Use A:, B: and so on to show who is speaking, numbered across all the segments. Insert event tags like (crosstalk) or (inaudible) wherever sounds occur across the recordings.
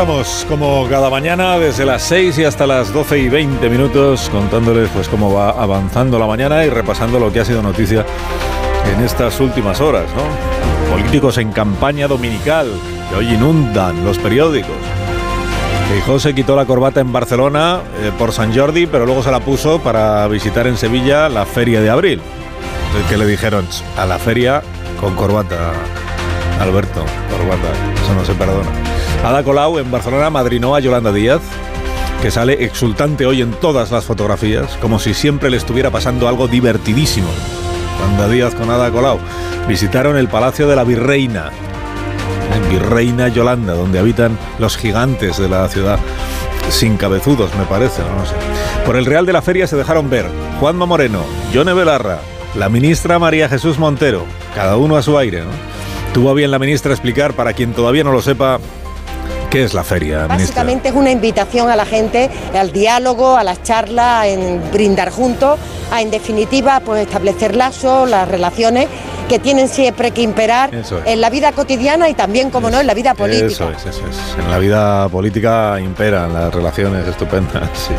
A: Estamos, como cada mañana, desde las 6 y hasta las 12 y 20 minutos, contándoles pues cómo va avanzando la mañana y repasando lo que ha sido noticia en estas últimas horas, ¿no? Políticos en campaña dominical que hoy inundan los periódicos. Feijóo se quitó la corbata en Barcelona eh, por San Jordi, pero luego se la puso para visitar en Sevilla la feria de abril. Entonces, ¿qué le dijeron? A la feria con corbata, Alberto, corbata, eso no se perdona. Ada Colau en Barcelona madrinó a Yolanda Díaz, que sale exultante hoy en todas las fotografías, como si siempre le estuviera pasando algo divertidísimo. Yolanda Díaz con Ada Colau visitaron el Palacio de la Virreina, Virreina Yolanda, donde habitan los gigantes de la ciudad, sin cabezudos, me parece, no, sé. Por el Real de la Feria se dejaron ver Juanma Moreno, Yone Belarra, la ministra María Jesús Montero, cada uno a su aire, ¿no? Tuvo bien la ministra explicar, para quien todavía no lo sepa, ¿Qué es la feria?
B: Básicamente es una invitación a la gente al diálogo, a las charlas, en brindar juntos, a en definitiva pues establecer lazos, las relaciones que tienen siempre que imperar
A: es.
B: en la vida cotidiana y también, como no, en la vida política.
A: Eso es, eso es. En la vida política imperan las relaciones estupendas. (laughs) sí.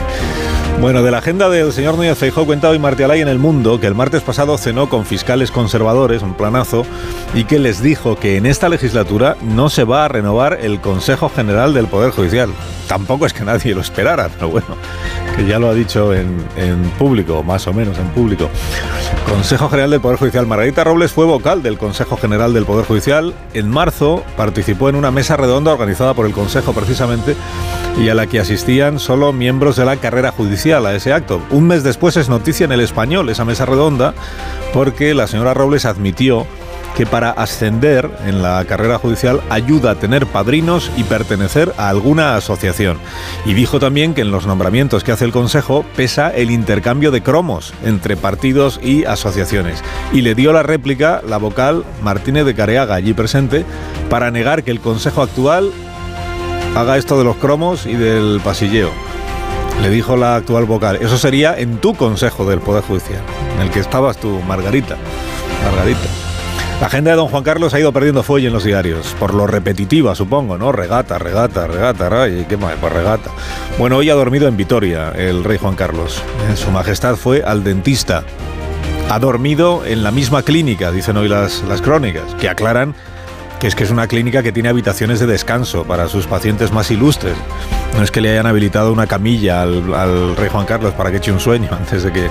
A: Bueno, de la agenda del señor Núñez Feijóo cuenta hoy Martí Alay en El Mundo que el martes pasado cenó con fiscales conservadores, un planazo, y que les dijo que en esta legislatura no se va a renovar el Consejo General del Poder Judicial. Tampoco es que nadie lo esperara, pero bueno, que ya lo ha dicho en, en público, más o menos en público. Consejo General del Poder Judicial. Margarita Robles fue vocal del Consejo General del Poder Judicial. En marzo participó en una mesa redonda organizada por el Consejo precisamente y a la que asistían solo miembros de la carrera judicial a ese acto. Un mes después es noticia en el español esa mesa redonda porque la señora Robles admitió que para ascender en la carrera judicial ayuda a tener padrinos y pertenecer a alguna asociación. Y dijo también que en los nombramientos que hace el Consejo pesa el intercambio de cromos entre partidos y asociaciones. Y le dio la réplica la vocal Martínez de Careaga, allí presente, para negar que el Consejo actual haga esto de los cromos y del pasilleo. Le dijo la actual vocal, eso sería en tu Consejo del Poder Judicial, en el que estabas tú, Margarita. Margarita. La agenda de don Juan Carlos ha ido perdiendo fuelle en los diarios, por lo repetitiva, supongo, ¿no? Regata, regata, regata, ay, ¿qué más? Pues regata. Bueno, hoy ha dormido en Vitoria el rey Juan Carlos. Su majestad fue al dentista. Ha dormido en la misma clínica, dicen hoy las, las crónicas, que aclaran que es que es una clínica que tiene habitaciones de descanso para sus pacientes más ilustres. No es que le hayan habilitado una camilla al, rey Juan Carlos para que eche un sueño (laughs) antes de que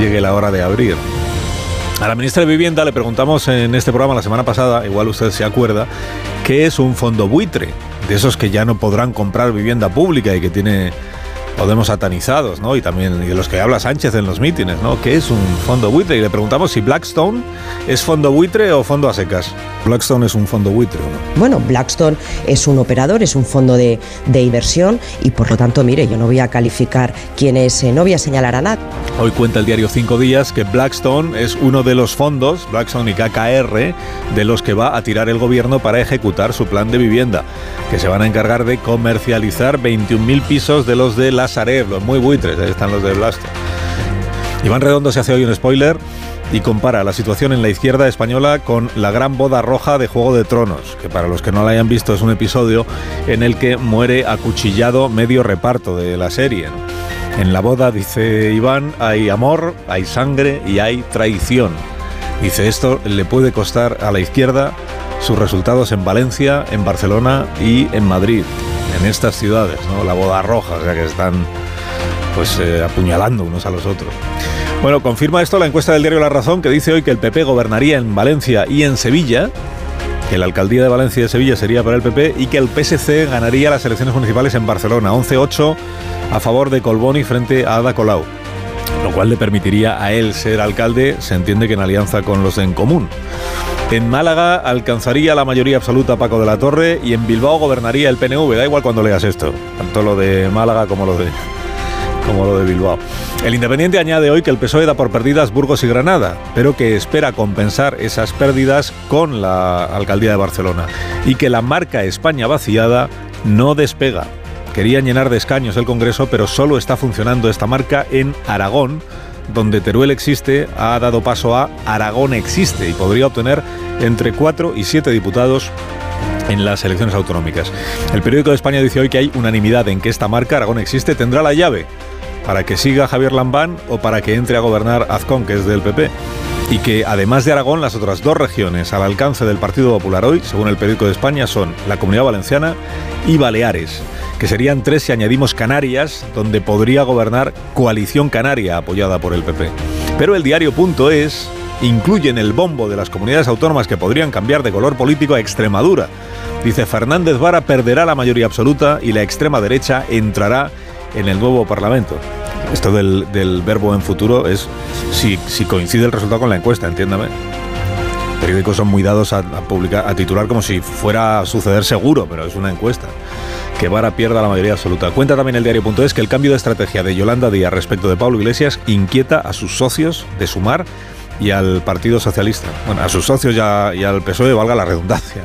A: llegue la hora de abrir. A la ministra de Vivienda le preguntamos en este programa la semana pasada, igual usted se acuerda, qué es un fondo buitre, de esos que ya no podrán comprar vivienda pública y que tiene Podemos satanizados, ¿no? Y también de los que habla Sánchez en los mítines, ¿no? ¿Qué es un fondo buitre? Y le preguntamos si Blackstone es fondo buitre o fondo a secas. Blackstone es un fondo buitre, ¿no?
C: Bueno, Blackstone es un operador, es un fondo de, de inversión y por lo tanto, mire, yo no voy a calificar quién es, eh, no voy a señalar a nadie.
A: Hoy cuenta el diario Cinco Días que Blackstone es uno de los fondos, Blackstone y KKR, de los que va a tirar el gobierno para ejecutar su plan de vivienda, que se van a encargar de comercializar 21.000 pisos de los de la Sareb, los muy buitres, ahí están los de Blackstone. Iván Redondo se hace hoy un spoiler y compara la situación en la izquierda española con la gran boda roja de Juego de Tronos, que para los que no la hayan visto es un episodio en el que muere acuchillado medio reparto de la serie. En la boda, dice Iván, hay amor, hay sangre y hay traición. Dice, esto le puede costar a la izquierda sus resultados en Valencia, en Barcelona y en Madrid, en estas ciudades, ¿no? La boda roja, o sea que están pues eh, apuñalando unos a los otros. Bueno, confirma esto la encuesta del diario La Razón que dice hoy que el PP gobernaría en Valencia y en Sevilla, que la alcaldía de Valencia y de Sevilla sería para el PP y que el PSC ganaría las elecciones municipales en Barcelona, 11-8 a favor de Colboni frente a Ada Colau, lo cual le permitiría a él ser alcalde, se entiende que en alianza con los de En Común. En Málaga alcanzaría la mayoría absoluta Paco de la Torre y en Bilbao gobernaría el PNV. Da igual cuando leas esto, tanto lo de Málaga como lo de, como lo de Bilbao. El Independiente añade hoy que el PSOE da por perdidas Burgos y Granada, pero que espera compensar esas pérdidas con la alcaldía de Barcelona y que la marca España vaciada no despega. Querían llenar de escaños el Congreso, pero solo está funcionando esta marca en Aragón donde Teruel existe, ha dado paso a Aragón existe y podría obtener entre 4 y 7 diputados en las elecciones autonómicas. El periódico de España dice hoy que hay unanimidad en que esta marca, Aragón existe, tendrá la llave para que siga Javier Lambán o para que entre a gobernar Azcón, que es del PP. Y que además de Aragón, las otras dos regiones al alcance del Partido Popular hoy, según el periódico de España, son la Comunidad Valenciana y Baleares que serían tres si añadimos Canarias, donde podría gobernar Coalición Canaria, apoyada por el PP. Pero el diario.es incluye en el bombo de las comunidades autónomas que podrían cambiar de color político a Extremadura. Dice Fernández Vara perderá la mayoría absoluta y la extrema derecha entrará en el nuevo Parlamento. Esto del, verbo en futuro es si, si coincide el resultado con la encuesta, entiéndame periódicos son muy dados a, publicar, a titular como si fuera a suceder seguro, pero es una encuesta. Que Vara pierda la mayoría absoluta. Cuenta también el diario.es que el cambio de estrategia de Yolanda Díaz respecto de Pablo Iglesias inquieta a sus socios de Sumar y al Partido Socialista. Bueno, a sus socios y, al PSOE, valga la redundancia.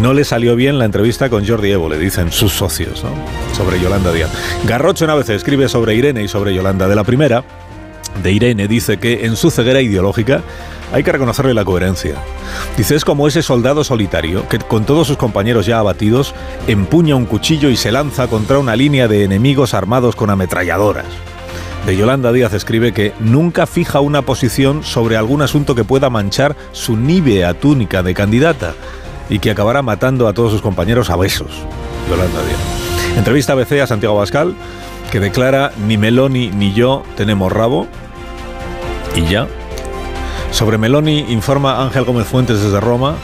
A: No le salió bien la entrevista con Jordi Evo, le dicen sus socios, ¿no? Sobre Yolanda Díaz. Garrocho en vez escribe sobre Irene y sobre Yolanda. De la primera, de Irene, dice que en su ceguera ideológica hay que reconocerle la coherencia. Dice, es como ese soldado solitario que con todos sus compañeros ya abatidos empuña un cuchillo y se lanza contra una línea de enemigos armados con ametralladoras. De Yolanda Díaz escribe que nunca fija una posición sobre algún asunto que pueda manchar su nívea túnica de candidata y que acabará matando a todos sus compañeros a besos. Yolanda Díaz. Entrevista a BC a Santiago Bascal, que declara ni Meloni ni yo tenemos rabo. Y ya, sobre Meloni informa Ángel Gómez Fuentes desde Roma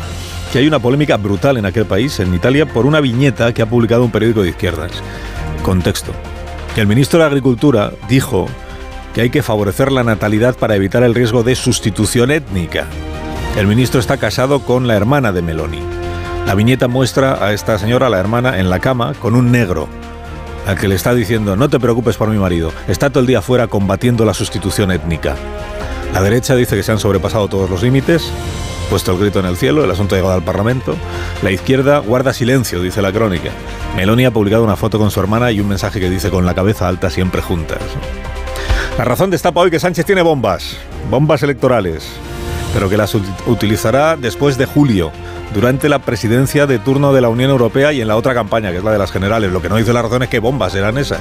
A: que hay una polémica brutal en aquel país, en Italia, por una viñeta que ha publicado un periódico de izquierdas. Contexto. El ministro de Agricultura dijo que hay que favorecer la natalidad para evitar el riesgo de sustitución étnica. El ministro está casado con la hermana de Meloni. La viñeta muestra a esta señora, la hermana, en la cama con un negro, al que le está diciendo, no te preocupes por mi marido, está todo el día fuera combatiendo la sustitución étnica. La derecha dice que se han sobrepasado todos los límites, puesto el grito en el cielo, el asunto ha llegado al Parlamento. La izquierda guarda silencio, dice la crónica. Meloni ha publicado una foto con su hermana y un mensaje que dice con la cabeza alta siempre juntas. La razón destapa hoy que Sánchez tiene bombas, bombas electorales, pero que las utilizará después de julio durante la presidencia de turno de la Unión Europea y en la otra campaña, que es la de las generales. Lo que no dice la razón es que bombas eran esas.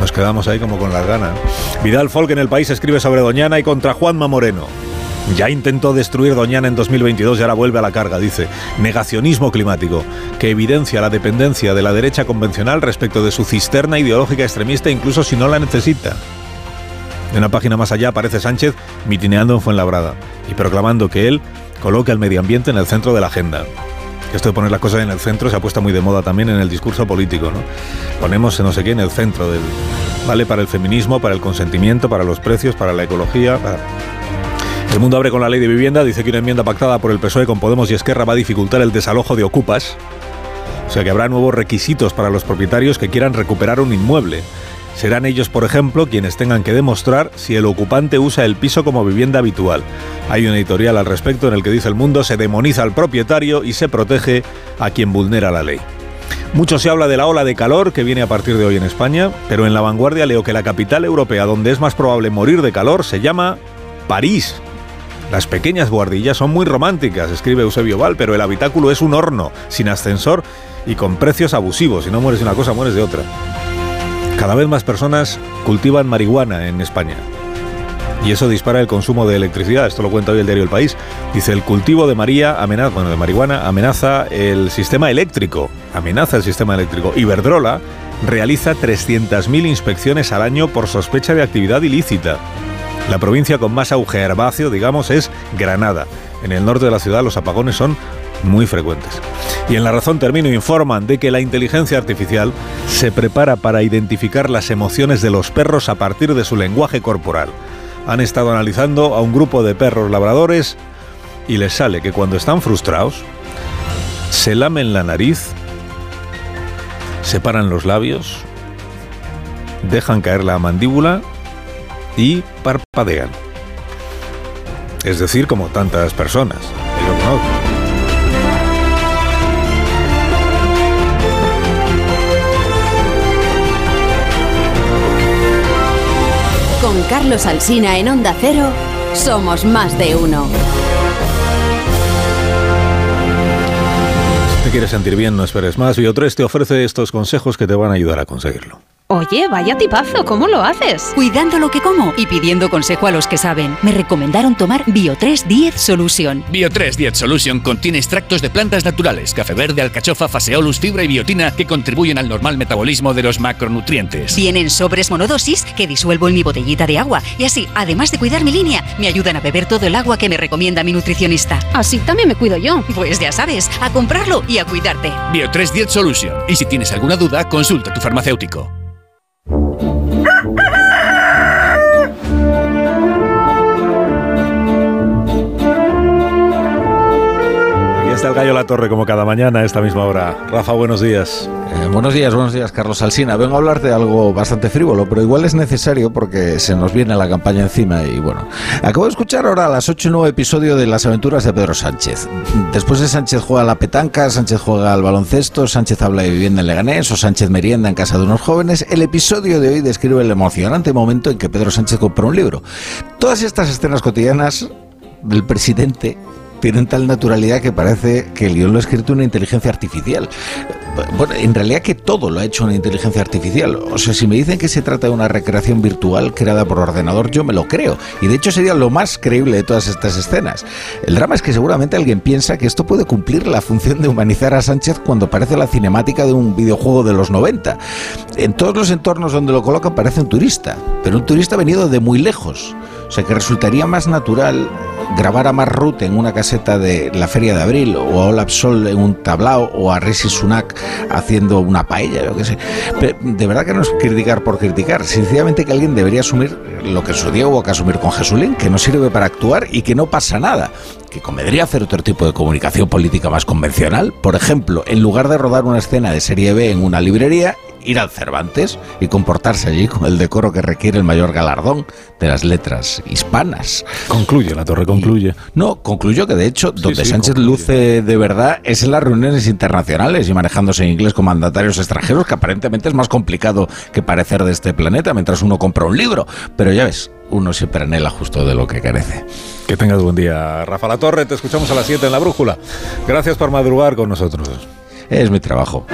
A: Nos quedamos ahí como con las ganas. Vidal Folk en el país escribe sobre Doñana y contra Juanma Moreno. Ya intentó destruir Doñana en 2022 y ahora vuelve a la carga, dice. Negacionismo climático, que evidencia la dependencia de la derecha convencional respecto de su cisterna ideológica extremista, incluso si no la necesita. De una página más allá aparece Sánchez mitineando en Fuenlabrada y proclamando que él coloca el medio ambiente en el centro de la agenda. Esto de poner las cosas en el centro se ha puesto muy de moda también en el discurso político, ¿no? Ponemos no sé qué en el centro del vale para el feminismo, para el consentimiento, para los precios, para la ecología, El mundo abre con la ley de vivienda, dice que una enmienda pactada por el PSOE con Podemos y Esquerra va a dificultar el desalojo de ocupas. O sea que habrá nuevos requisitos para los propietarios que quieran recuperar un inmueble. Serán ellos, por ejemplo, quienes tengan que demostrar si el ocupante usa el piso como vivienda habitual. Hay un editorial al respecto en el que dice el mundo se demoniza al propietario y se protege a quien vulnera la ley. Mucho se habla de la ola de calor que viene a partir de hoy en España, pero en la vanguardia leo que la capital europea donde es más probable morir de calor se llama París. Las pequeñas guardillas son muy románticas, escribe Eusebio Val, pero el habitáculo es un horno, sin ascensor y con precios abusivos. Si no mueres de una cosa, mueres de otra. Cada vez más personas cultivan marihuana en España. Y eso dispara el consumo de electricidad. Esto lo cuenta hoy el diario El País. Dice, el cultivo de, María de marihuana amenaza el sistema eléctrico. Amenaza el sistema eléctrico. Iberdrola realiza 300.000 inspecciones al año por sospecha de actividad ilícita. La provincia con más auge herbáceo, digamos, es Granada. En el norte de la ciudad los apagones son muy frecuentes. Y en La Razón Termino informan de que la inteligencia artificial se prepara para identificar las emociones de los perros a partir de su lenguaje corporal. Han estado analizando a un grupo de perros labradores y les sale que cuando están frustrados, se lamen la nariz, separan los labios, dejan caer la mandíbula y parpadean. Es decir, como tantas personas.
D: Con Carlos Alsina en Onda Cero, somos más de uno.
A: Si te quieres sentir bien, no esperes más. Bio3 te ofrece estos consejos que te van a ayudar a conseguirlo.
E: Oye, vaya tipazo, ¿cómo lo haces?
D: Cuidando lo que como y pidiendo consejo a los que saben. Me recomendaron tomar Bio3 10 Solution.
F: Bio3 Diet Solution contiene extractos de plantas naturales, café verde, alcachofa, faseolus, fibra y biotina que contribuyen al normal metabolismo de los macronutrientes.
D: Vienen sobres monodosis que disuelvo en mi botellita de agua y así, además de cuidar mi línea, me ayudan a beber todo el agua que me recomienda mi nutricionista.
E: Así también me cuido yo.
D: Pues ya sabes, a comprarlo y a cuidarte.
F: Bio3 Diet Solution. Y si tienes alguna duda, consulta a tu farmacéutico.
A: Está el gallo La Torre como cada mañana a esta misma hora. Rafa, buenos días.
G: Eh, buenos días, buenos días, Carlos Alsina. Vengo a hablar de algo bastante frívolo, pero igual es necesario porque se nos viene la campaña encima y bueno. Acabo de escuchar ahora las 8 y 9 episodio de Las aventuras de Pedro Sánchez. Después de Sánchez juega la petanca, Sánchez juega al baloncesto, Sánchez habla de vivienda en Leganés o Sánchez merienda en casa de unos jóvenes, el episodio de hoy describe el emocionante momento en que Pedro Sánchez compra un libro. Todas estas escenas cotidianas del presidente tienen tal naturalidad que parece que el lo ha escrito una inteligencia artificial. Bueno, en realidad que todo lo ha hecho una inteligencia artificial. O sea, si me dicen que se trata de una recreación virtual creada por ordenador, yo me lo creo. Y de hecho sería lo más creíble de todas estas escenas. El drama es que seguramente alguien piensa que esto puede cumplir la función de humanizar a Sánchez cuando parece la cinemática de un videojuego de los 90. En todos los entornos donde lo colocan parece un turista, pero un turista venido de muy lejos. O sea que resultaría más natural grabar a Mark Rutte en una caseta de la Feria de Abril, o a Olaf Sol en un tablao, o a Rishi Sunak haciendo una paella, yo qué sé. Pero de verdad que no es criticar por criticar. Sencillamente que alguien debería asumir lo que su día hubo que asumir con Jesulín, que no sirve para actuar y que no pasa nada. Que convendría hacer otro tipo de comunicación política más convencional. Por ejemplo, en lugar de rodar una escena de serie B en una librería, ir al Cervantes y comportarse allí con el decoro que requiere el mayor galardón de las letras hispanas.
A: Concluye, La Torre concluye.
G: No, concluyo que de hecho, donde
A: sí,
G: Sánchez
A: concluye.
G: luce de verdad es en las reuniones internacionales y manejándose en inglés con mandatarios extranjeros, que aparentemente es más complicado que parecer de este planeta mientras uno compra un libro. Pero ya ves, uno siempre anhela justo de lo que carece.
A: Que tengas buen día, Rafa La Torre. Te escuchamos a las 7 en la brújula. Gracias por madrugar con nosotros.
G: Es mi trabajo.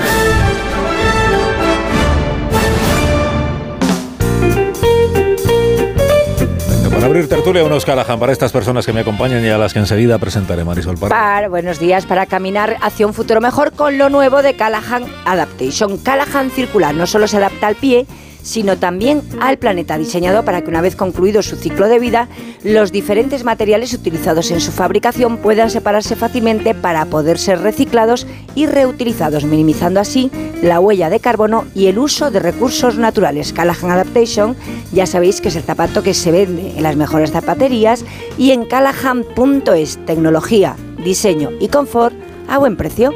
A: Para abrir tertulia, unos Callahan para estas personas que me acompañan y a las que enseguida presentaré Marisol Parra.
H: Para, buenos días, para caminar hacia un futuro mejor con lo nuevo de Callahan Adaptation. Callahan Circular no solo se adapta al pie, sino también al planeta, diseñado para que una vez concluido su ciclo de vida, los diferentes materiales utilizados en su fabricación puedan separarse fácilmente para poder ser reciclados y reutilizados, minimizando así la huella de carbono y el uso de recursos naturales. Callahan Adaptation, ya sabéis que es el zapato que se vende en las mejores zapaterías y en callahan.es, tecnología, diseño y confort a buen precio.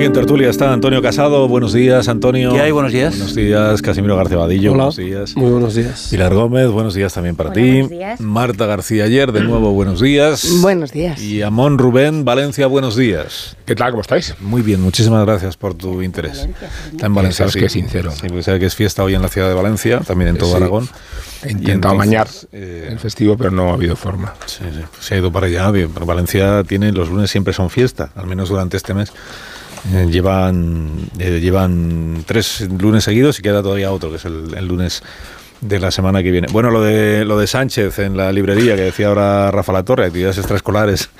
A: Hoy en tertulia está Antonio Casado. Buenos días, Antonio.
I: ¿Qué hay? Buenos días.
A: Buenos días, Casimiro García Vadillo.
I: Hola.
A: Buenos días.
I: Muy buenos días.
A: Pilar Gómez, buenos días también para
J: Hola,
A: ti.
J: buenos días.
A: Marta García ayer, de nuevo, buenos días.
J: Buenos días.
A: Y Amón Rubén Valencia, buenos días.
K: ¿Qué tal? ¿Cómo estáis?
A: Muy bien, muchísimas gracias por tu interés. Está en Valencia,
K: Sabes
A: sí.
K: que es sincero.
A: Sí, porque sabe que es fiesta hoy en la ciudad de Valencia, también en todo
K: Sí.
A: Aragón.
K: He intentado mañar
A: eh,
K: el festivo, pero no ha habido forma.
A: Sí, sí, se ha ido para allá. Valencia tiene, los lunes siempre son fiesta, al menos durante este mes. Eh, llevan, eh, llevan tres lunes seguidos y queda todavía otro, que es el, lunes de la semana que viene. Bueno, lo de, lo de Sánchez en la librería, que decía ahora Rafa La Torre, actividades extraescolares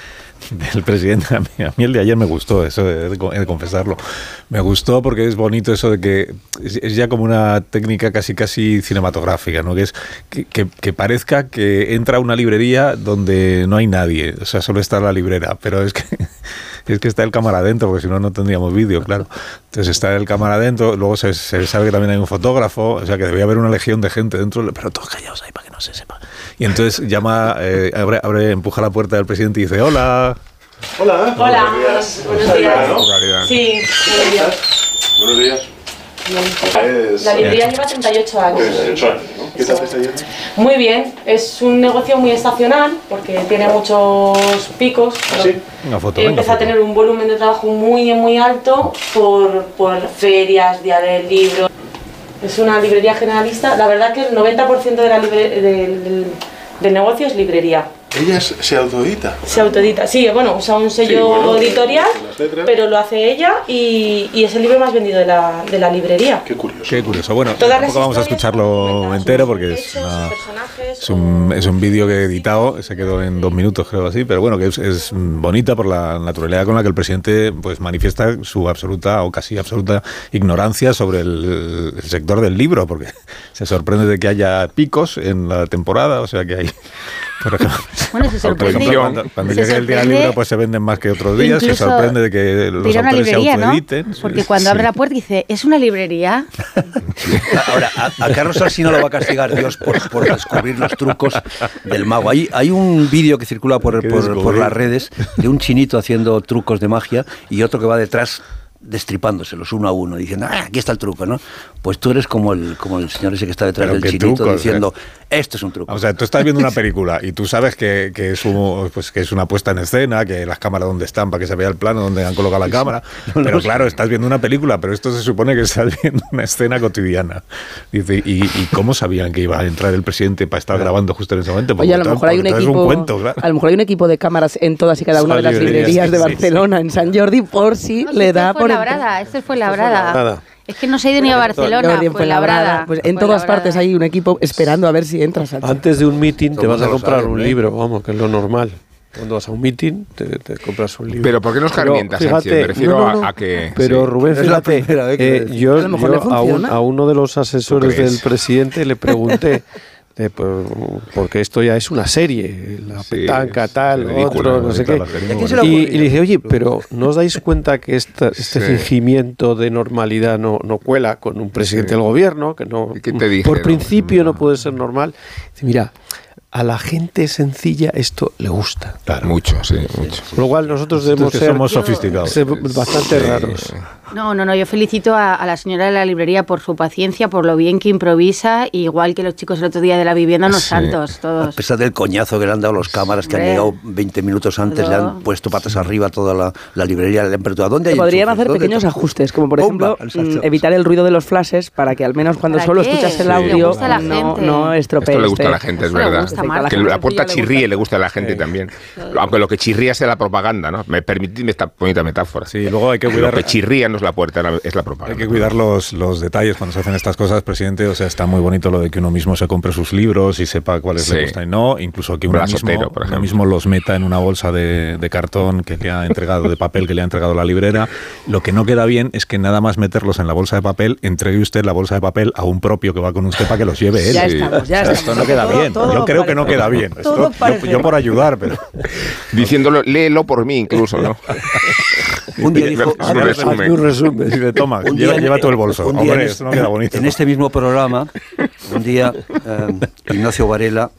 A: (laughs) del presidente. A mí, el de ayer me gustó, eso de, de confesarlo. Me gustó porque es bonito eso de que es, ya como una técnica casi casi cinematográfica, ¿no? Que es que, parezca que entra una librería donde no hay nadie, o sea, solo está la librera, pero es que (laughs) es que está el cámara dentro, porque si no no tendríamos vídeo, (laughs) claro. Entonces está el cámara dentro, luego se, se sabe que también hay un fotógrafo, o sea que debía haber una legión de gente dentro, pero todos callados ahí para que no se sepa. Y entonces llama, eh, abre, abre, empuja la puerta del presidente y dice, hola.
I: Hola.
J: Hola, buenos días. Sí, buenos días.
I: Buenos días.
J: La librería lleva 38 años.
I: 38 años, ¿no? ¿Qué tal te está yendo?
J: Muy bien, es un negocio muy estacional porque tiene muchos picos.
I: Sí.
A: Una foto,
J: Empieza a tener un volumen de trabajo muy, muy alto por, por ferias, día del libro. Es una librería generalista. La verdad que el 90% de la libre- del negocio es librería.
I: Ella se autoedita.
J: Se autoedita. Sí, bueno, usa un sello
I: Sí, bueno,
J: editorial, pero lo hace ella y, y es el libro más vendido de la, de la librería.
I: Qué curioso.
A: Qué curioso. Bueno, tampoco vamos a escucharlo entero porque es, una- es un, es un vídeo que he editado, se quedó en dos minutos creo así, pero bueno, que es, es bonita por la naturalidad con la que el presidente pues manifiesta su absoluta o casi absoluta ignorancia sobre el, el sector del libro, porque (laughs) se sorprende de que haya picos en la temporada, o sea que hay... Por ejemplo,
L: Bueno, se
A: por ejemplo,
L: sorprende.
A: cuando, cuando
L: se
A: llegue el día libro pues se venden más que otros días, se
L: incluso
A: sorprende de que los autores se autoediten.
L: Porque cuando
A: sí.
L: abre la puerta dice, ¿es una librería? (laughs)
M: Ahora, a, a Carlos Alsina lo va a castigar Dios por, por descubrir los trucos del mago. Hay, hay un vídeo que circula por,
A: ¿Qué
M: por- por las redes de un chinito haciendo trucos de magia y otro que va detrás destripándoselos uno a uno, diciendo, ah, aquí está el truco, ¿no? Pues tú eres como el, como el señor ese que está detrás
A: Pero
M: del chinito
A: trucos,
M: diciendo,
A: ¿eh?
M: esto es un truco.
A: O sea, tú estás viendo una (laughs) película y tú sabes que, que es un- pues, que es una puesta en escena, que las cámaras donde están para que se vea el plano donde han colocado la cámara. (laughs) Pero claro, estás viendo una película, pero esto se supone que estás (laughs) viendo una escena cotidiana. Dice, ¿y, y cómo sabían que iba a entrar el presidente para estar grabando justo en ese momento?
N: Oye, a lo
A: Porque
N: mejor hay un
A: porque
N: equipo,
A: un cuento, claro.
N: a lo mejor hay un equipo de cámaras en todas y cada una de las
A: librerías,
N: de
A: sí, sí,
N: Barcelona, en San Jordi, por si le da por
L: labrada, esto fue labrada.
N: Fuenlabrada.
L: Es que no se ha ido ni a Barcelona,
N: en
L: fue labrada.
N: Pues en todas partes hay un equipo esperando a ver si entras.
O: Antes de un meeting te vas a comprar
M: saben,
O: un
M: ¿eh?
O: libro, vamos, que es lo normal. Cuando vas a un meeting te, te compras un libro.
K: Pero ¿por qué nos
O: Pero,
K: carmienta, Sánchez? Me refiero a- a que-
O: Pero
K: sí.
O: Rubén, fíjate, eh, yo,
K: A lo mejor
O: yo
K: le
O: a, un-
K: funciona.
O: a uno de los asesores del presidente le pregunté, (laughs) eh, por- porque esto ya es una serie, la petanca, tal,
K: ridículo,
O: otro, no sé qué. Y, y le dije, oye, pero ¿no os dais cuenta que esta- (laughs) este
K: Sí.
O: fingimiento de normalidad no, no cuela con un presidente
K: Sí.
O: del gobierno? Que no,
K: qué te dije,
O: por
K: no?
O: principio no puede ser normal. Dice, mira, a la gente sencilla esto le gusta.
K: Mucho, sí, mucho.
O: Con lo cual nosotros debemos
A: que
O: ser,
A: somos sofisticados.
O: ser bastante raros.
L: No, no, no, yo felicito a, a la señora de la librería por su paciencia, por lo bien que improvisa, igual que los chicos el otro día de la vivienda, unos santos,
M: A
L: todos.
M: pesar del coñazo que le han dado los cámaras que han
L: Hombre.
M: llegado 20 minutos antes, le han puesto patas arriba a toda la, la librería, le han preguntado, ¿dónde hay
N: Podrían
M: enchufes?
N: hacer
M: ¿Dónde
N: pequeños
M: te-?"
N: ajustes, como por ejemplo mm, evitar el ruido de los flashes para que al menos cuando
L: ¿Para
N: solo
L: qué?
N: escuchas el
L: Sí, le
N: audio
L: gusta a la
N: no,
L: gente.
N: no estropee.
K: Esto le gusta a
N: este-
K: la gente, es verdad. Que la puerta chirríe le gusta a la gente también. Aunque lo que chirría sea la propaganda, ¿no? Me permitidme esta bonita metáfora.
A: Sí, luego hay que
K: Lo
A: cuidar-
K: que chirría no es la puerta, es la propaganda.
A: Hay que cuidar los, los detalles cuando se hacen estas cosas, presidente. O sea, está muy bonito lo de que uno mismo se compre sus libros y sepa cuáles
K: Sí.
A: le gustan y no. Incluso que uno mismo,
K: Otero, por
A: uno
K: ejemplo.
A: mismo los meta en una bolsa de, de cartón que le ha entregado, de papel que le ha entregado la librera. Lo que no queda bien es que nada más meterlos en la bolsa de papel, entregue usted la bolsa de papel a un propio que va con usted para que los lleve él.
N: Ya estamos, ya
A: O sea,
N: estamos.
A: Esto no queda
N: Todo-
A: bien.
N: todo
A: yo creo que no queda bien. Esto- yo- por ayudar, pero...
K: Diciéndolo, léelo por mí incluso, ¿no? (laughs)
M: Un día dijo-
K: un resumen.
O: Un resumen.
A: Dice, toma,
M: Un
A: lleva,
M: día-
A: lleva todo el bolso.
M: un día
A: Hombre,
M: en
A: esto no queda bonito.
M: En este mismo programa, un día eh, Ignacio Varela,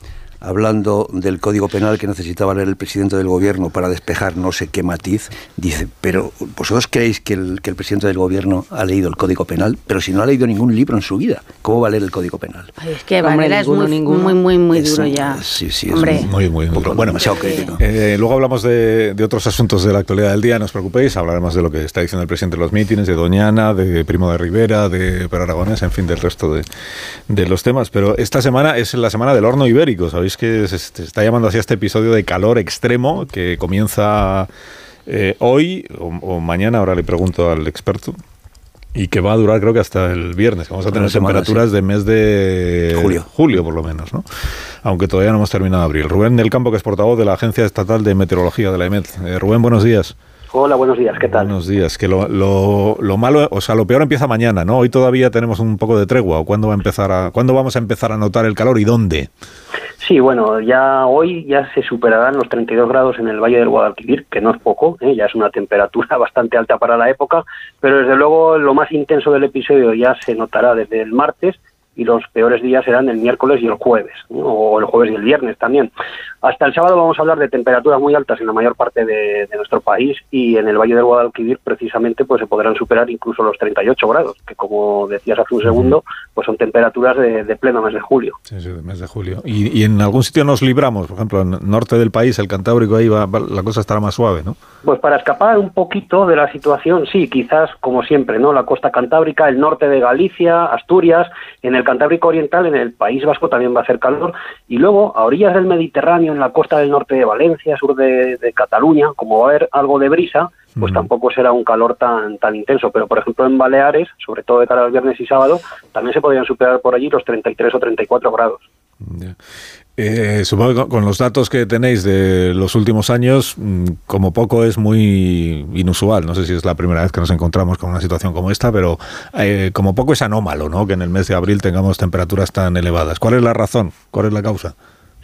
M: hablando del Código Penal que necesitaba leer el presidente del gobierno para despejar no sé qué matiz, dice, pero vosotros creéis que el, que el presidente del gobierno ha leído el Código Penal, pero si no ha leído ningún libro en su vida, ¿cómo va a leer el Código Penal?
L: Ay, es que
N: Hombre,
L: Varela es
N: ninguno,
L: muy,
N: ninguno.
L: muy, muy, muy
M: Es
L: duro ya.
M: Sí, sí, es
L: Hombre.
A: Muy, muy duro. Bueno,
M: demasiado crítico.
A: Eh, luego hablamos de, de otros asuntos de la actualidad del día, no os preocupéis, hablaremos de lo que está diciendo el presidente en los mítines, de Doñana, de Primo de Rivera, de Per Aragonés, en fin, del resto de, de los temas. Pero esta semana es la semana del horno ibérico, sabéis que se, está llamando así este episodio de calor extremo que comienza eh, hoy o, o mañana, ahora le pregunto al experto. Y que va a durar creo que hasta el viernes. Vamos a tener
M: semana,
A: temperaturas
M: sí.
A: de mes de
M: Julio.
A: julio por lo menos, ¿no? Aunque todavía no hemos terminado abril. Rubén del Campo, que es portavoz de la Agencia Estatal de Meteorología de la EMET. Eh, Rubén, buenos días.
P: Hola, buenos días, ¿qué tal?
A: Buenos días. Que lo, lo, lo malo, o sea, lo peor empieza mañana, ¿no? Hoy todavía tenemos un poco de tregua. ¿O cuándo va a empezar a, cuándo vamos a empezar a notar el calor y dónde?
P: Sí, bueno, ya hoy ya se superarán los 32 grados en el Valle del Guadalquivir, que no es poco, ¿eh? ya es una temperatura (laughs) bastante alta para la época, pero desde luego lo más intenso del episodio ya se notará desde el martes, y los peores días serán el miércoles y el jueves, ¿no? o el jueves y el viernes también. Hasta el sábado vamos a hablar de temperaturas muy altas en la mayor parte de, de nuestro país y en el Valle del Guadalquivir precisamente pues se podrán superar incluso los 38 grados, que como decías hace un segundo, pues son temperaturas de, de pleno mes de julio.
A: Sí, sí, del mes de julio. Y, y en algún sitio nos libramos, por ejemplo, en el norte del país, el Cantábrico, ahí va, va- la cosa estará más suave, ¿no?
P: Pues para escapar un poquito de la situación, sí, quizás como siempre, ¿no? La costa cantábrica, el norte de Galicia, Asturias, en el Cantábrico Oriental, en el País Vasco también va a hacer calor, y luego a orillas del Mediterráneo, en la costa del norte de Valencia, sur de, de Cataluña, como va a haber algo de brisa, pues tampoco será un calor tan tan intenso, pero por ejemplo en Baleares, sobre todo de cara al viernes y sábado, también se podrían superar por allí los 33 o 34 grados.
A: Eh, supongo que con- los datos que tenéis de los últimos años, mm, como poco es muy inusual. No sé si es la primera vez que nos encontramos con una situación como esta, pero eh, como poco es anómalo, ¿no? Que en el mes de abril tengamos temperaturas tan elevadas. ¿Cuál es la razón? ¿Cuál es la causa?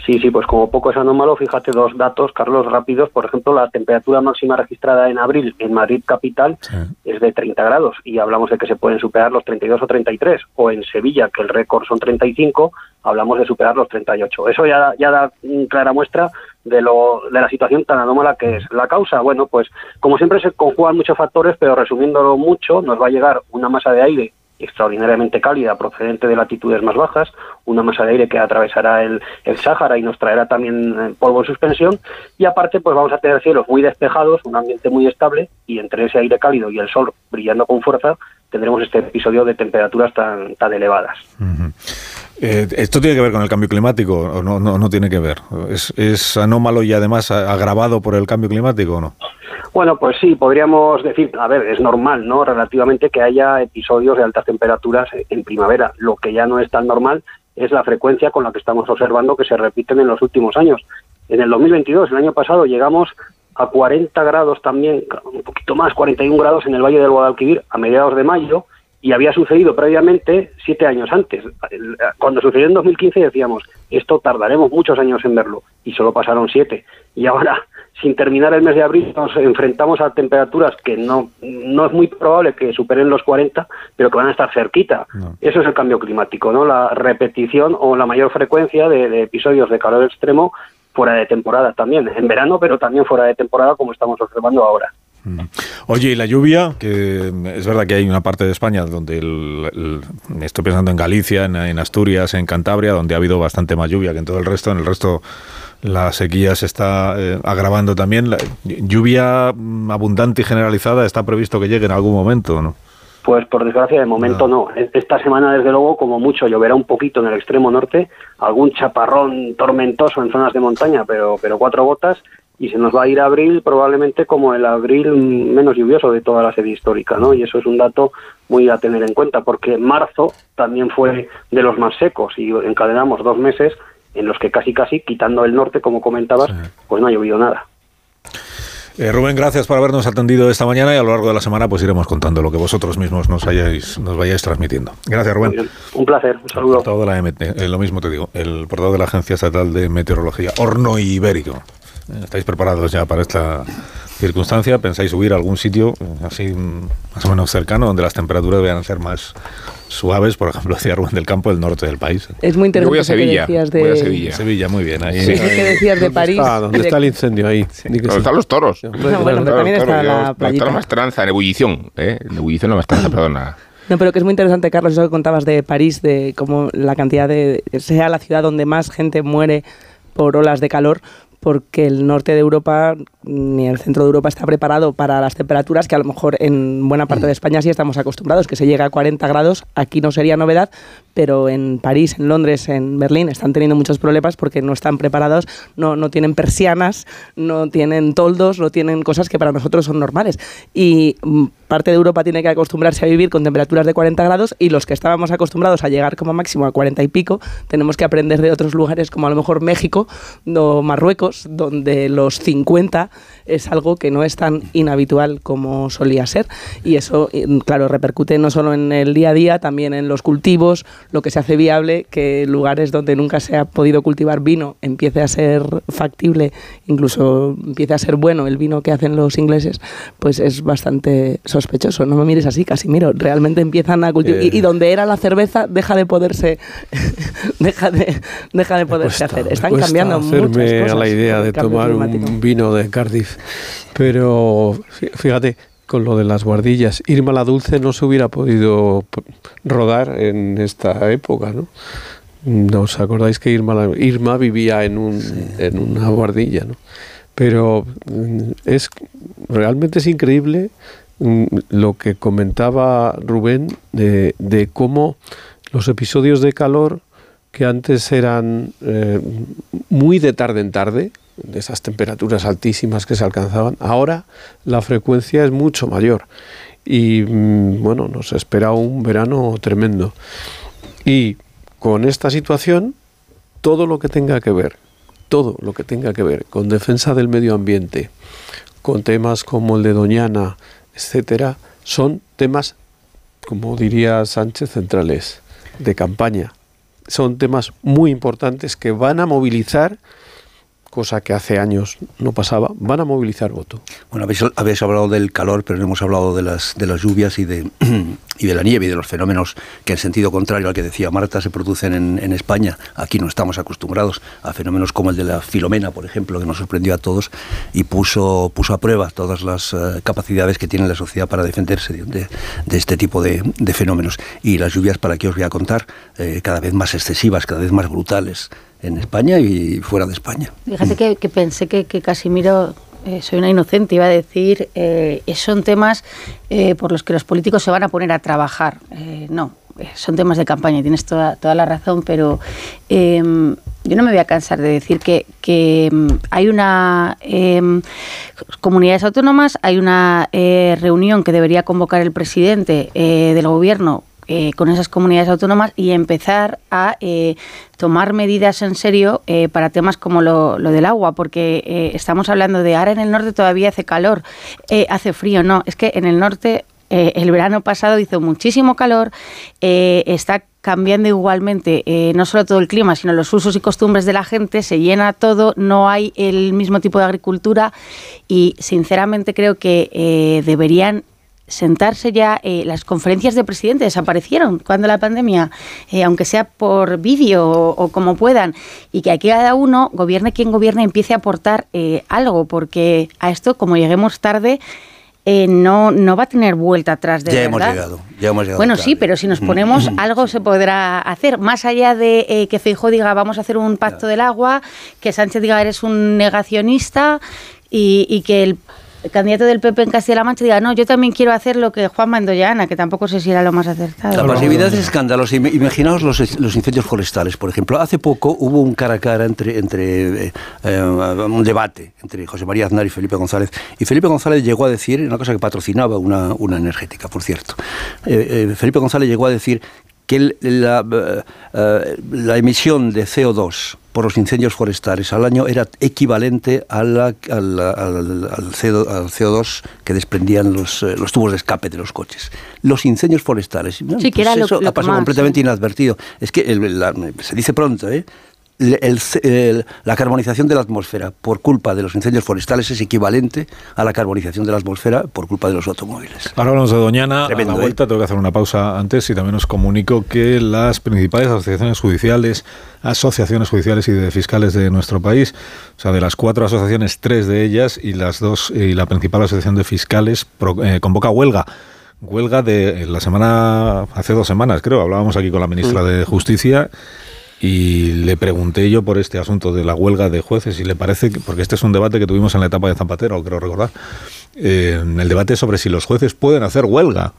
P: Sí, sí, pues como poco es anómalo, fíjate dos datos, Carlos, rápidos. Por ejemplo, la temperatura máxima registrada en abril en Madrid capital es de 30 grados y hablamos de que se pueden superar los 32 o 33. O en Sevilla, que el récord son 35, hablamos de superar los 38. Eso ya, da- ya da clara muestra de, lo, de la situación tan anómala que es. La causa, bueno, pues como siempre se conjugan muchos factores, pero resumiéndolo mucho, nos va a llegar una masa de aire extraordinariamente cálida procedente de latitudes más bajas, una masa de aire que atravesará el, el Sáhara y nos traerá también eh, polvo en suspensión y aparte pues vamos a tener cielos muy despejados, un ambiente muy estable y entre ese aire cálido y el sol brillando con fuerza tendremos este episodio de temperaturas tan, tan elevadas.
A: Eh, ¿Esto tiene que ver con el cambio climático o no, no, tiene que ver? ¿Es, es anómalo y además agravado por el cambio climático o no?
P: Bueno, pues sí, podríamos decir, a ver, es normal, ¿no? Relativamente que haya episodios de altas temperaturas en primavera. Lo que ya no es tan normal es la frecuencia con la que estamos observando que se repiten en los últimos años. En el 2022, el año pasado, llegamos a 40 grados también, un poquito más, 41 grados en el Valle del Guadalquivir a mediados de mayo y había sucedido previamente siete años antes. Cuando sucedió en 2015 decíamos, esto tardaremos muchos años en verlo y solo pasaron siete. Y ahora, (laughs) sin terminar el mes de abril, nos enfrentamos a temperaturas que no, no es muy probable que superen los 40, pero que van a estar cerquita. Eso es el cambio climático, ¿no? La repetición o la mayor frecuencia de, de episodios de calor extremo fuera de temporada también, en verano, pero también fuera de temporada como estamos observando ahora.
A: Oye, y la lluvia, que es verdad que hay una parte de España donde el, el- estoy pensando en Galicia, en, en Asturias, en Cantabria, donde ha habido bastante más lluvia que en todo el resto. En el resto la sequía se está eh, agravando también. La lluvia mm, abundante y generalizada está previsto que llegue en algún momento, ¿no?
P: Pues por desgracia de momento no. Esta semana desde luego como mucho lloverá un poquito en el extremo norte, algún chaparrón tormentoso en zonas de montaña, pero pero cuatro gotas y se nos va a ir abril probablemente como el abril menos lluvioso de toda la serie histórica, ¿no? Y eso es un dato muy a tener en cuenta porque marzo también fue de los más secos y encadenamos dos meses en los que casi casi quitando el norte como comentabas, pues no ha llovido nada.
A: Eh, Rubén, gracias por habernos atendido esta mañana y a lo largo de la semana pues iremos contando lo que vosotros mismos nos hayáis, nos vayáis transmitiendo. Gracias, Rubén.
P: Un placer, un saludo.
A: Portavoz de la MT, eh, lo mismo te digo, el portavoz de la Agencia Estatal de Meteorología, Horno Ibérico. ¿Estáis preparados ya para esta circunstancia? ¿Pensáis subir a algún sitio eh, así mm, más o menos cercano donde las temperaturas vayan a ser más suaves? Por ejemplo, decía Rubén del Campo, el norte del país.
N: Es muy interesante eso que decías de...
A: Sevilla. muy bien. Ahí,
N: Sí. Eso que decías de
O: ¿Dónde
N: París.
O: está? ¿Dónde
N: de-
O: está el incendio ahí? Sí.
K: están los toros.
N: No, bueno, pero también está la playita.
K: está la maestranza, en ebullición. ¿eh? En ebullición la maestranza, perdona.
N: No, pero que es muy interesante, Carlos, eso que contabas de París, de cómo la cantidad de... sea la ciudad donde más gente muere por olas de calor, porque el norte de Europa ni el centro de Europa está preparado para las temperaturas que a lo mejor en buena parte de España sí estamos acostumbrados, que se llega a 40 grados, aquí no sería novedad, pero en París, en Londres, en Berlín están teniendo muchos problemas porque no están preparados, no, no tienen persianas, no tienen toldos, no tienen cosas que para nosotros son normales. Y mm, parte de Europa tiene que acostumbrarse a vivir con temperaturas de 40 grados y los que estábamos acostumbrados a llegar como máximo a 40 y pico, tenemos que aprender de otros lugares como a lo mejor México o Marruecos, donde los 50 es algo que no es tan inhabitual como solía ser. Y eso, eh, claro, repercute no solo en el día a día, también en los cultivos, lo que se hace viable, que lugares donde nunca se ha podido cultivar vino empiece a ser factible, incluso empiece a ser bueno el vino que hacen los ingleses, pues es bastante sospechoso. No me mires así, Casimiro. Realmente empiezan a cultivar. y, y donde era la cerveza, deja de poderse, (laughs) deja de, deja de poderse hacer. Están cambiando muchas cosas.
O: a la idea de tomar un vino de Cardiff. Pero fí- fíjate, con lo de las guardillas, Irma la Dulce no se hubiera podido rodar en esta época, ¿no? ¿No os acordáis que Irma, la- Irma vivía en, un, en una guardilla, ¿no? Pero mm, es realmente es increíble mm, lo que comentaba Rubén de, de cómo los episodios de calor que antes eran eh, muy de tarde en tarde, de esas temperaturas altísimas que se alcanzaban, ahora la frecuencia es mucho mayor. Y mm, bueno, nos espera un verano tremendo. Y con esta situación, todo lo que tenga que ver, todo lo que tenga que ver con defensa del medio ambiente, con temas como el de Doñana, etcétera, son temas, como diría Sánchez, centrales de campaña. Son temas muy importantes que van a movilizar, cosa que hace años no pasaba, van a movilizar voto.
M: Bueno, habéis, habéis hablado del calor, pero no hemos hablado de las, de las lluvias y de, (clears throat) y de la nieve y de los fenómenos que en sentido contrario al que decía Marta se producen en, en España. Aquí no estamos acostumbrados a fenómenos como el de la Filomena, por ejemplo, que nos sorprendió a todos y puso, puso a prueba todas las eh, capacidades que tiene la sociedad para defenderse de, este tipo de, fenómenos. Y las lluvias, para qué os voy a contar, Eh, cada vez más excesivas, cada vez más brutales en España y fuera de España.
L: Fíjate que, que pensé que, que Casimiro, eh, soy una inocente, iba a decir, eh, son temas eh, por los que los políticos se van a poner a trabajar. Eh, no, son temas de campaña, tienes toda, toda la razón, pero eh, yo no me voy a cansar de decir que, que mm, hay una... em, comunidades autónomas, hay una reunión que debería convocar el presidente del gobierno eh, con esas comunidades autónomas y empezar a eh, tomar medidas en serio eh, para temas como lo, del agua, porque estamos hablando de ahora en el norte todavía hace calor, hace frío, no, es que en el norte el verano pasado hizo muchísimo calor, está cambiando igualmente no solo todo el clima, sino los usos y costumbres de la gente, se llena todo, no hay el mismo tipo de agricultura y sinceramente creo que deberían sentarse ya, eh, las conferencias de presidente desaparecieron cuando la pandemia, eh, aunque sea por vídeo o, o como puedan, y que aquí cada uno, gobierne quien gobierne, empiece a aportar eh, algo, porque a esto, como lleguemos tarde, eh, no, no va a tener vuelta atrás de
M: ya hemos
L: verdad.
M: llegado, ya hemos llegado.
L: Bueno,
M: tarde.
L: sí, pero si nos ponemos, (laughs) algo se podrá hacer. Más allá de que Feijóo diga vamos a hacer un pacto del agua, que Sánchez diga eres un negacionista y, y que el candidato del PP en Castilla-La Mancha diga no, yo también quiero hacer lo que Juan Mandoyana, que tampoco sé si era lo más acertado.
M: La pasividad es escandalosa. Im- Imaginaos los, los incendios forestales, por ejemplo. Hace poco hubo un cara a cara entre, entre eh, eh, un debate entre José María Aznar y Felipe González. Y Felipe González llegó a decir, una cosa que patrocinaba una, una energética, por cierto. Eh, eh, Felipe González llegó a decir que la, eh, eh, la emisión de CO2 por los incendios forestales al año era equivalente a la- a la- al, al CO, al CO2 que desprendían los, eh, los tubos de escape de los coches. Los incendios forestales.
L: que era lo-
M: eso
L: lo
M: ha pasado
L: más,
M: completamente inadvertido. Es que el- la- se dice pronto, ¿eh? El- el- el- la carbonización de la atmósfera por culpa de los incendios forestales es equivalente a la carbonización de la atmósfera por culpa de los automóviles.
A: Ahora hablamos de Doñana.
M: Tremendo,
A: a la
M: ¿eh?
A: vuelta tengo que hacer una pausa antes y también os comunico que las principales asociaciones judiciales, asociaciones judiciales y de fiscales de nuestro país, o sea, de las cuatro asociaciones, tres de ellas y las dos y la principal asociación de fiscales pro- eh, convoca huelga. Huelga de la semana, hace dos semanas creo, hablábamos aquí con la ministra de Justicia y le pregunté yo por este asunto de la huelga de jueces y le parece que, porque este es un debate que tuvimos en la etapa de Zapatero, creo recordar, eh, el debate sobre si los jueces pueden hacer huelga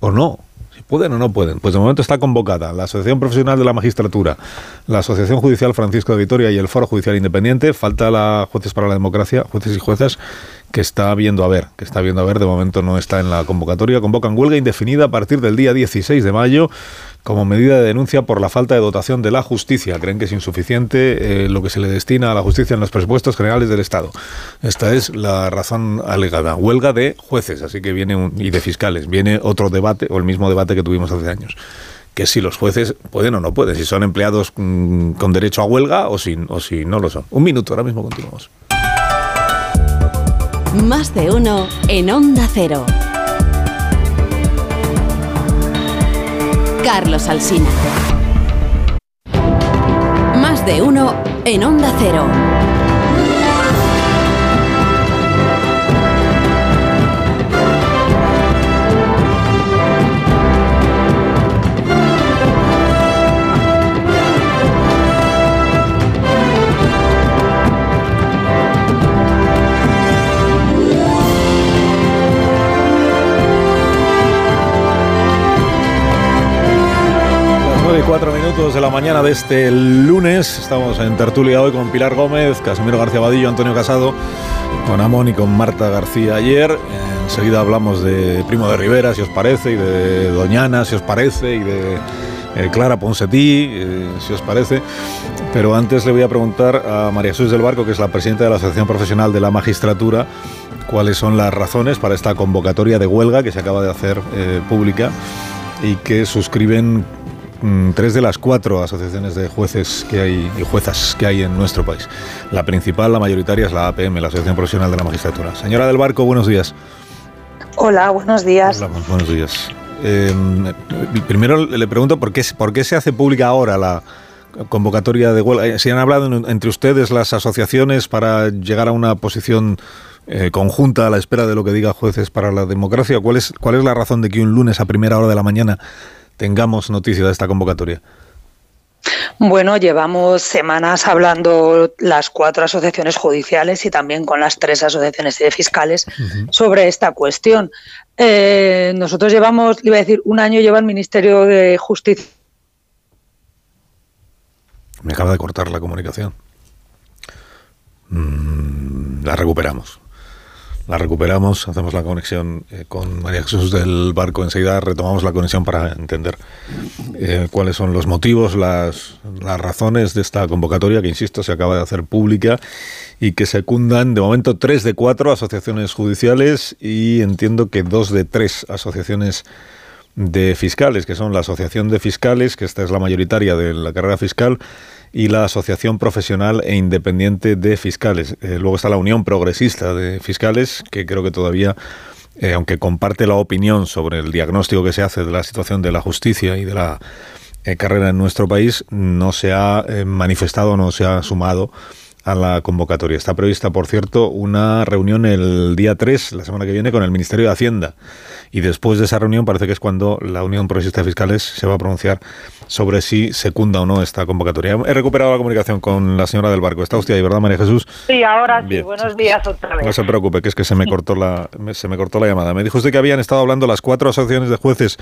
A: o no. Si pueden o no pueden. Pues de momento está convocada la Asociación Profesional de la Magistratura, la Asociación Judicial Francisco de Vitoria y el Foro Judicial Independiente. Falta la Jueces para la Democracia, jueces y juezas, que está viendo a ver, que está viendo a ver, de momento no está en la convocatoria, convocan huelga indefinida a partir del día 16 de mayo como medida de denuncia por la falta de dotación de la justicia. Creen que es insuficiente eh, lo que se le destina a la justicia en los presupuestos generales del Estado. Esta es la razón alegada. Huelga de jueces, así que viene un, y de fiscales. Viene otro debate, o el mismo debate que tuvimos hace años que si los jueces pueden o no pueden, si son empleados mm, con derecho a huelga o si, o si no lo son. Un minuto, ahora mismo continuamos.
Q: Más de uno en Onda Cero. Carlos Alsina. Más de uno en Onda Cero.
A: Minutos de la mañana de este lunes. Estamos en tertulia hoy con Pilar Gómez, Casimiro García Vadillo, Antonio Casado, con Amón y con Marta García ayer. Enseguida hablamos de Primo de Rivera, si os parece, y de Doñana, si os parece, y de eh, Clara Ponsatí, eh, si os parece. Pero antes le voy a preguntar a María Jesús del Barco, que es la presidenta de la Asociación Profesional de la Magistratura, cuáles son las razones para esta convocatoria de huelga que se acaba de hacer eh, pública y que suscriben tres de las cuatro asociaciones de jueces que hay y juezas que hay en nuestro país. La principal, la mayoritaria, es la APM, la Asociación Profesional de la Magistratura. Señora del Barco, buenos días.
R: Hola, buenos días.
A: Hola, buenos días. Eh, primero le pregunto por qué, por qué se hace pública ahora la convocatoria de huelga. Eh, ¿Se han hablado en- entre ustedes las asociaciones para llegar a una posición eh, conjunta a la espera de lo que diga jueces para la democracia? ¿Cuál es, ¿Cuál es la razón de que un lunes a primera hora de la mañana tengamos noticia de esta convocatoria?
R: Bueno, llevamos semanas hablando las cuatro asociaciones judiciales y también con las tres asociaciones de fiscales sobre esta cuestión. Eh, nosotros llevamos, le iba a decir, un año lleva el Ministerio de Justicia.
A: Me acaba de cortar la comunicación. Mm, la recuperamos. La recuperamos, hacemos la conexión eh, con María Jesús del Barco. Enseguida retomamos la conexión para entender eh, cuáles son los motivos, las, las razones de esta convocatoria que, insisto, se acaba de hacer pública y que secundan de momento tres de cuatro asociaciones judiciales y entiendo que dos de tres asociaciones de fiscales, que son la Asociación de Fiscales, que esta es la mayoritaria de la carrera fiscal, y la Asociación Profesional e Independiente de Fiscales. Eh, luego está la Unión Progresista de Fiscales, que creo que todavía, eh, aunque comparte la opinión sobre el diagnóstico que se hace de la situación de la justicia y de la eh, carrera en nuestro país, no se ha manifestado, no se ha sumado a la convocatoria. Está prevista, por cierto, una reunión el día 3, la semana que viene, con el Ministerio de Hacienda. Y después de esa reunión parece que es cuando la Unión Progresista de Fiscales se va a pronunciar sobre si secunda o no esta convocatoria. He recuperado la comunicación con la señora del barco. Está usted ahí, ¿verdad, María Jesús?
R: Sí, ahora sí,
A: Bien.
R: buenos días otra vez.
A: No se preocupe, que es que se me cortó la me- se me cortó la llamada. Me dijo usted que habían estado hablando las cuatro asociaciones de jueces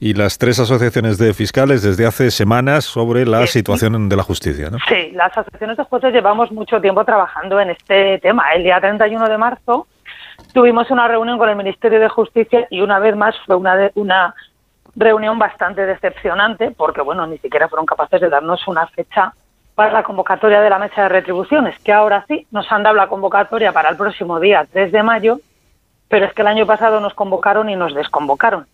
A: y las tres asociaciones de fiscales desde hace semanas sobre la situación de la justicia, ¿no?
R: Sí, las asociaciones de jueces llevamos mucho tiempo trabajando en este tema. El día 31 de marzo tuvimos una reunión con el Ministerio de Justicia y una vez más fue una, de- una reunión bastante decepcionante porque, bueno, ni siquiera fueron capaces de darnos una fecha para la convocatoria de la mesa de retribuciones, que ahora sí nos han dado la convocatoria para el próximo día 3 de mayo, pero es que el año pasado nos convocaron y nos desconvocaron.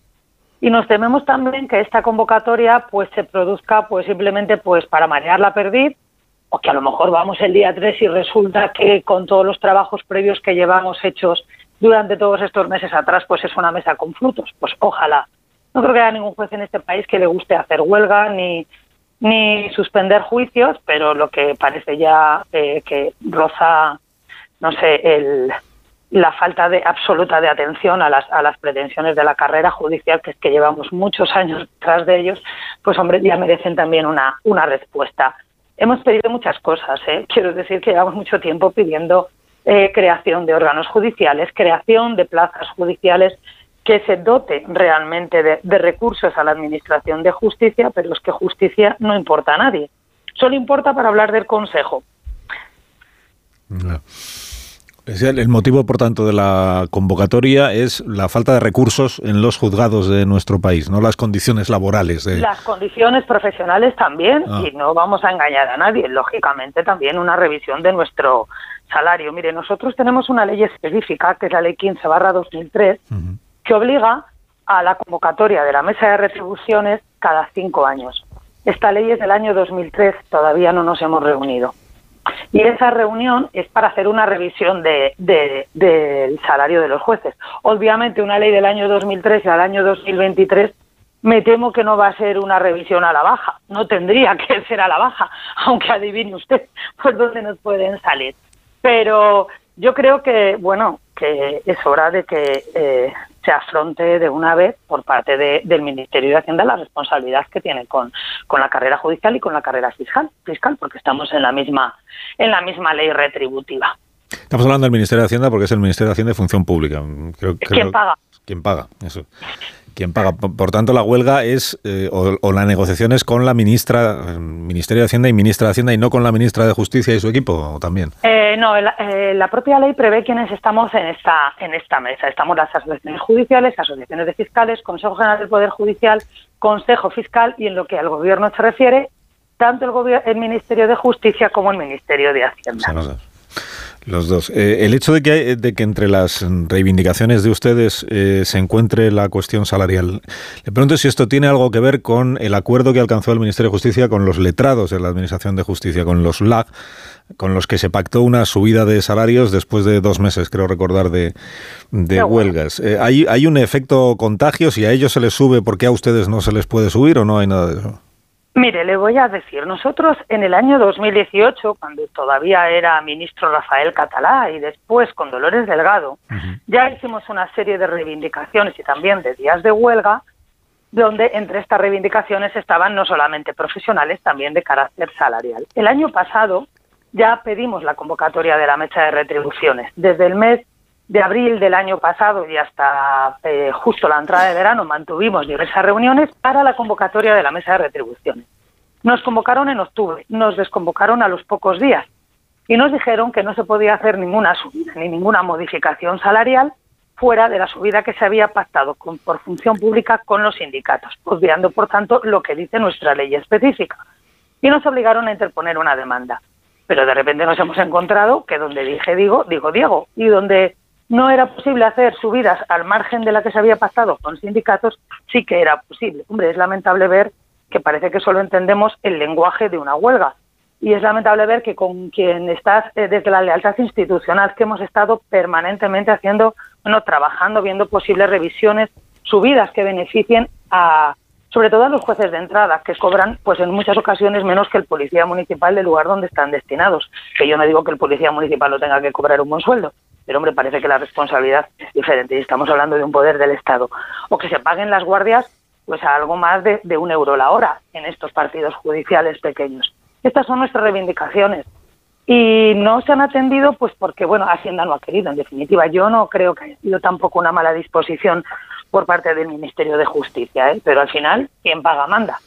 R: Y nos tememos también que esta convocatoria pues se produzca pues simplemente pues para marear la perdiz o que a lo mejor vamos el día 3 y resulta que con todos los trabajos previos que llevamos hechos durante todos estos meses atrás pues es una mesa con frutos. Pues ojalá. No creo que haya ningún juez en este país que le guste hacer huelga ni ni suspender juicios, pero lo que parece ya eh, que roza, no sé, el, la falta de absoluta de atención a las, a las pretensiones de la carrera judicial, que es que llevamos muchos años tras de ellos, pues hombre, ya merecen también una, una respuesta. Hemos pedido muchas cosas, ¿eh? quiero decir que llevamos mucho tiempo pidiendo eh, creación de órganos judiciales, creación de plazas judiciales, que se dote realmente de, de recursos a la Administración de Justicia, pero es que justicia no importa a nadie. Solo importa para hablar del Consejo.
A: El motivo, por tanto, de la convocatoria es la falta de recursos en los juzgados de nuestro país, no las condiciones laborales. De...
R: Las condiciones profesionales también,
A: Ah.
R: y no vamos a engañar a nadie. Lógicamente, también una revisión de nuestro salario. Mire, nosotros tenemos una ley específica, que es la Ley 15 barra 2003, que obliga a la convocatoria de la mesa de retribuciones cada cinco años. Esta ley es del año 2003, todavía no nos hemos reunido. Y esa reunión es para hacer una revisión de, de- del salario de los jueces. Obviamente, una ley del año 2003 al año 2023, me temo que no va a ser una revisión a la baja. No tendría (laughs) que ser a la baja, aunque adivine usted por dónde nos pueden salir. Pero yo creo que, bueno, que es hora de que eh, se afronte de una vez por parte de- del Ministerio de Hacienda la responsabilidad que tiene con, con la carrera judicial y con la carrera fiscal, fiscal, porque estamos en la misma en la misma ley retributiva.
A: Estamos hablando del Ministerio de Hacienda porque es el Ministerio de Hacienda y Función Pública. Creo,
R: ¿Quién paga?
A: ¿Quién paga? Eso. ¿Quién paga? Por, tanto, la huelga es, eh, o, o la negociación es con la ministra, eh, Ministerio de Hacienda y Ministra de Hacienda y no con la Ministra de Justicia y su equipo ¿o también.
R: Eh, no, eh, la propia ley prevé quienes estamos en esta en esta mesa. Estamos las asociaciones judiciales, asociaciones de fiscales, Consejo General del Poder Judicial, Consejo Fiscal y en lo que al Gobierno se refiere, tanto el, gobier- el Ministerio de Justicia como el Ministerio de Hacienda.
A: Los dos. Eh, el hecho de que, hay- de que entre las reivindicaciones de ustedes eh, se encuentre la cuestión salarial, le pregunto si esto tiene algo que ver con el acuerdo que alcanzó el Ministerio de Justicia con los letrados de la Administración de Justicia, con los LAG, con los que se pactó una subida de salarios después de dos meses, creo recordar, de, huelgas. Eh, ¿hay, ¿Hay un efecto contagio? Si a ellos se les sube, ¿por qué a ustedes no se les puede subir o no hay nada de eso?
R: Mire, le voy a decir, nosotros en el año 2018, cuando todavía era ministro Rafael Catalá y después con Dolores Delgado, ya hicimos una serie de reivindicaciones y también de días de huelga, donde entre estas reivindicaciones estaban no solamente profesionales, también de carácter salarial. El año pasado ya pedimos la convocatoria de la mesa de retribuciones. Desde el mes de abril del año pasado y hasta eh, justo la entrada de verano mantuvimos diversas reuniones para la convocatoria de la mesa de retribuciones. Nos convocaron en octubre, nos desconvocaron a los pocos días y nos dijeron que no se podía hacer ninguna subida ni ninguna modificación salarial fuera de la subida que se había pactado con- por función pública con los sindicatos, obviando, por tanto, lo que dice nuestra ley específica. Y nos obligaron a interponer una demanda. Pero de repente nos hemos encontrado que donde dije digo, digo Diego, y donde no era posible hacer subidas al margen de la que se había pactado con sindicatos, sí que era posible. Hombre, es lamentable ver que parece que solo entendemos el lenguaje de una huelga. Y es lamentable ver que con quien estás eh, desde la lealtad institucional que hemos estado permanentemente haciendo, bueno, trabajando, viendo posibles revisiones, subidas que beneficien a, sobre todo a los jueces de entrada, que cobran, pues en muchas ocasiones menos que el policía municipal del lugar donde están destinados. Que yo no digo que el policía municipal no tenga que cobrar un buen sueldo, pero hombre, parece que la responsabilidad es diferente y estamos hablando de un poder del Estado. O que se paguen las guardias pues a algo más de, un euro la hora en estos partidos judiciales pequeños. Estas son nuestras reivindicaciones y no se han atendido pues porque bueno Hacienda no ha querido en definitiva yo no creo que haya sido tampoco una mala disposición por parte del Ministerio de Justicia ¿eh? pero al final quien paga manda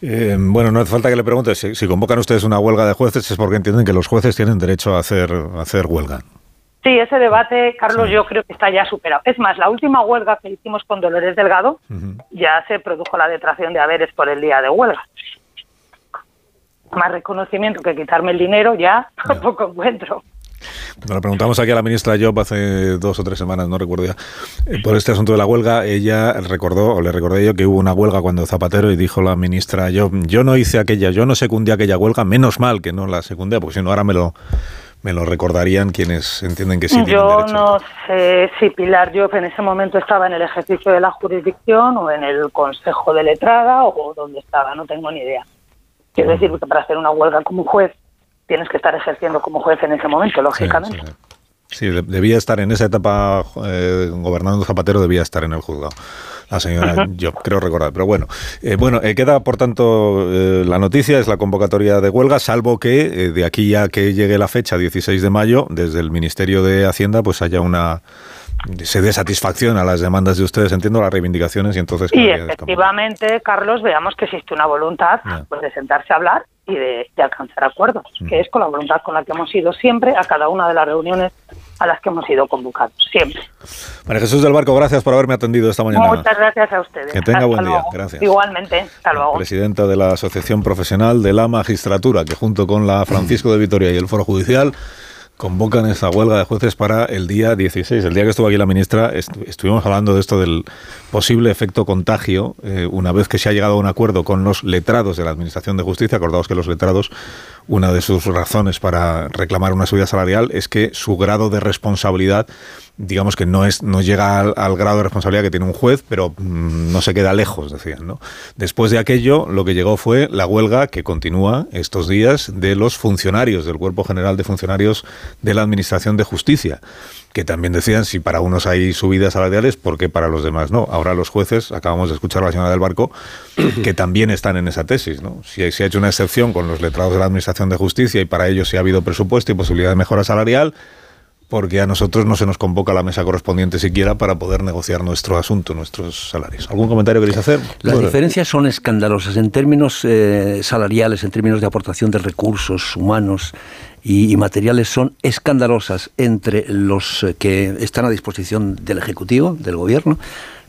A: Eh, bueno, no hace falta que le pregunte si, si convocan ustedes una huelga de jueces es porque entienden que los jueces tienen derecho a hacer, a hacer huelga.
R: Sí, ese debate, Carlos, yo creo que está ya superado. Es más, la última huelga que hicimos con Dolores Delgado ya se produjo la detracción de haberes por el día de huelga. Más reconocimiento que quitarme el dinero ya (laughs) tampoco encuentro.
A: Cuando le preguntamos aquí a la ministra Job hace dos o tres semanas, no recuerdo ya, eh, por este asunto de la huelga, ella recordó, o le recordé yo, que hubo una huelga cuando Zapatero y dijo la ministra Job, yo no hice aquella, yo no secundé aquella huelga, menos mal que no la secundé, porque si no ahora me lo, me lo recordarían quienes entienden que sí tienen
R: yo
A: derecho.
R: no sé si Pilar Job en ese momento estaba en el ejercicio de la jurisdicción o en el Consejo de Letrada o donde estaba, no tengo ni idea. Quiero decir que para hacer una huelga como juez tienes que estar ejerciendo como juez en ese momento, lógicamente.
A: Sí, de- debía estar en esa etapa eh, gobernando Zapatero, debía estar en el juzgado. La señora. Job, creo recordar. Pero bueno, eh, bueno eh, queda por tanto eh, la noticia, es la convocatoria de huelga, salvo que eh, de aquí a que llegue la fecha, 16 de mayo, desde el Ministerio de Hacienda, pues haya una se dé satisfacción a las demandas de ustedes, entiendo las reivindicaciones y entonces...
R: Y
A: día
R: efectivamente, Carlos, veamos que existe una voluntad pues, de sentarse a hablar y de, de alcanzar acuerdos, que es con la voluntad con la que hemos ido siempre a cada una de las reuniones a las que hemos ido convocados, siempre.
A: María Jesús del Barco, gracias por haberme atendido esta mañana.
R: Muchas gracias a ustedes.
A: Que tenga
R: Hasta
A: buen día.
R: luego.
A: Gracias.
R: Igualmente, hasta luego.
A: Presidenta de la Asociación Profesional de la Magistratura, que junto con la Francisco de Vitoria y el Foro Judicial convocan esta huelga de jueces para el día 16. El día que estuvo aquí la ministra estu- estuvimos hablando de esto del posible efecto contagio, eh, una vez que se ha llegado a un acuerdo con los letrados de la Administración de Justicia. Acordaos que los letrados, una de sus razones para reclamar una subida salarial es que su grado de responsabilidad digamos que no es no llega al, grado de responsabilidad que tiene un juez, pero mm, no se queda lejos, decían. Después de aquello, lo que llegó fue la huelga que continúa estos días de los funcionarios del Cuerpo General de Funcionarios de la Administración de Justicia, que también decían si para unos hay subidas salariales, ¿por qué para los demás no? Ahora los jueces, acabamos de escuchar a la señora del Barco, (coughs) que también están en esa tesis. ¿no? Si se ha hecho una excepción con los letrados de la Administración de Justicia y para ellos sí ha habido presupuesto y posibilidad de mejora salarial, porque a nosotros no se nos convoca a la mesa correspondiente siquiera para poder negociar nuestro asunto, nuestros salarios. ¿Algún comentario queréis hacer?
M: Las
A: Bueno,
M: diferencias son escandalosas en términos eh, salariales, en términos de aportación de recursos humanos y, materiales, son escandalosas entre los eh, que están a disposición del Ejecutivo, del Gobierno,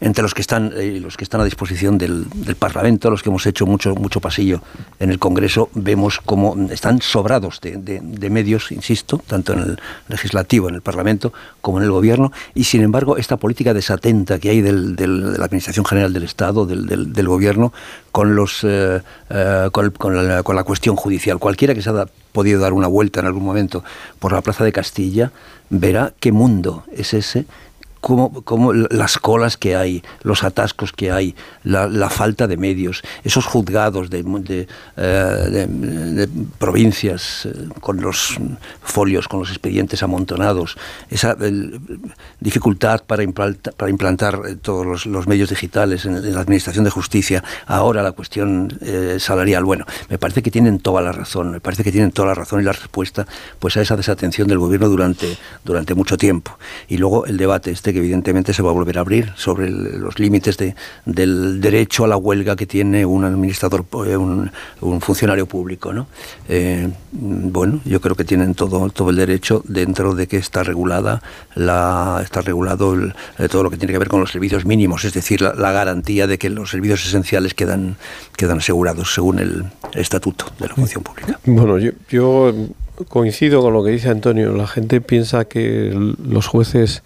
M: entre los que están eh, los que están a disposición del, del Parlamento, los que hemos hecho mucho mucho pasillo en el Congreso, vemos cómo están sobrados de, medios, insisto, tanto en el legislativo, en el Parlamento, como en el Gobierno, y sin embargo esta política desatenta que hay del- de la Administración General del Estado, del, Gobierno, con los eh, con, el- con la, cuestión judicial. Cualquiera que se haya podido dar una vuelta en algún momento por la Plaza de Castilla verá qué mundo es ese cómo, cómo las colas que hay, los atascos que hay, la, falta de medios, esos juzgados de, de, eh, de- de provincias eh, con los folios, con los expedientes amontonados, esa dificultad para implantar, para implantar eh, todos los, medios digitales en, en la Administración de Justicia, ahora la cuestión eh, salarial. Bueno, me parece que tienen toda la razón, me parece que tienen toda la razón y la respuesta pues a esa desatención del gobierno durante, durante mucho tiempo. Y luego el debate este que evidentemente se va a volver a abrir sobre los límites de, del derecho a la huelga que tiene un administrador, eh, un, un funcionario público. ¿no? Eh, bueno, yo creo que tienen todo, todo el derecho dentro de que está regulada la, está regulado el- eh, todo lo que tiene que ver con los servicios mínimos, es decir, la, garantía de que los servicios esenciales quedan, quedan asegurados según el estatuto de la función pública.
O: Bueno, yo, yo coincido con lo que dice Antonio. La gente piensa que los jueces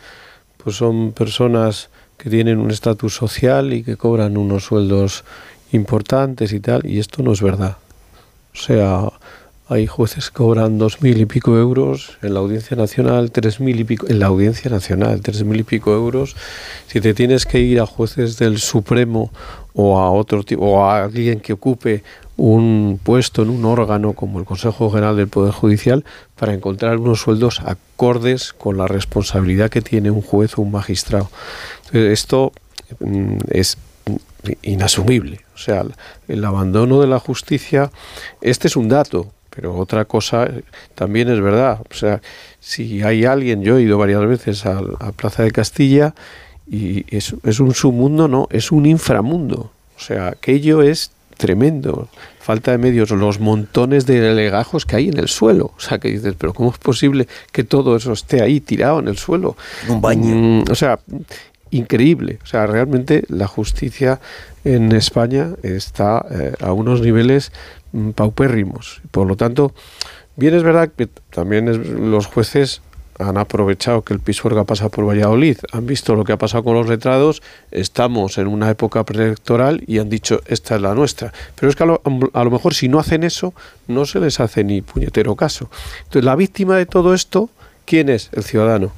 O: pues son personas que tienen un estatus social y que cobran unos sueldos importantes y tal, y esto no es verdad. O sea, hay jueces que cobran dos mil y pico euros, en la Audiencia Nacional tres mil y pico, en la Audiencia Nacional tres mil y pico euros. Si te tienes que ir a jueces del Supremo o a otro tipo, o a alguien que ocupe un puesto en un órgano como el Consejo General del Poder Judicial para encontrar unos sueldos acordes con la responsabilidad que tiene un juez o un magistrado. Entonces, esto mm, es inasumible. O sea, el abandono de la justicia, este es un dato, pero otra cosa también es verdad. O sea, si hay alguien, yo he ido varias veces a, a Plaza de Castilla y es, es un submundo, no, es un inframundo. O sea, aquello es tremendo. Falta de medios, los montones de legajos que hay en el suelo. O sea, que dices, pero ¿cómo es posible que todo eso esté ahí tirado en el suelo?
M: En un baño.
O: Mm, o sea, increíble. O sea, realmente la justicia en España está eh, a unos niveles paupérrimos. Por lo tanto, bien es verdad que también los jueces han aprovechado que el Pisuerga pasa por Valladolid, han visto lo que ha pasado con los letrados, estamos en una época preelectoral y han dicho, esta es la nuestra. Pero es que a lo, mejor si no hacen eso, no se les hace ni puñetero caso. Entonces, la víctima de todo esto, ¿quién es? El ciudadano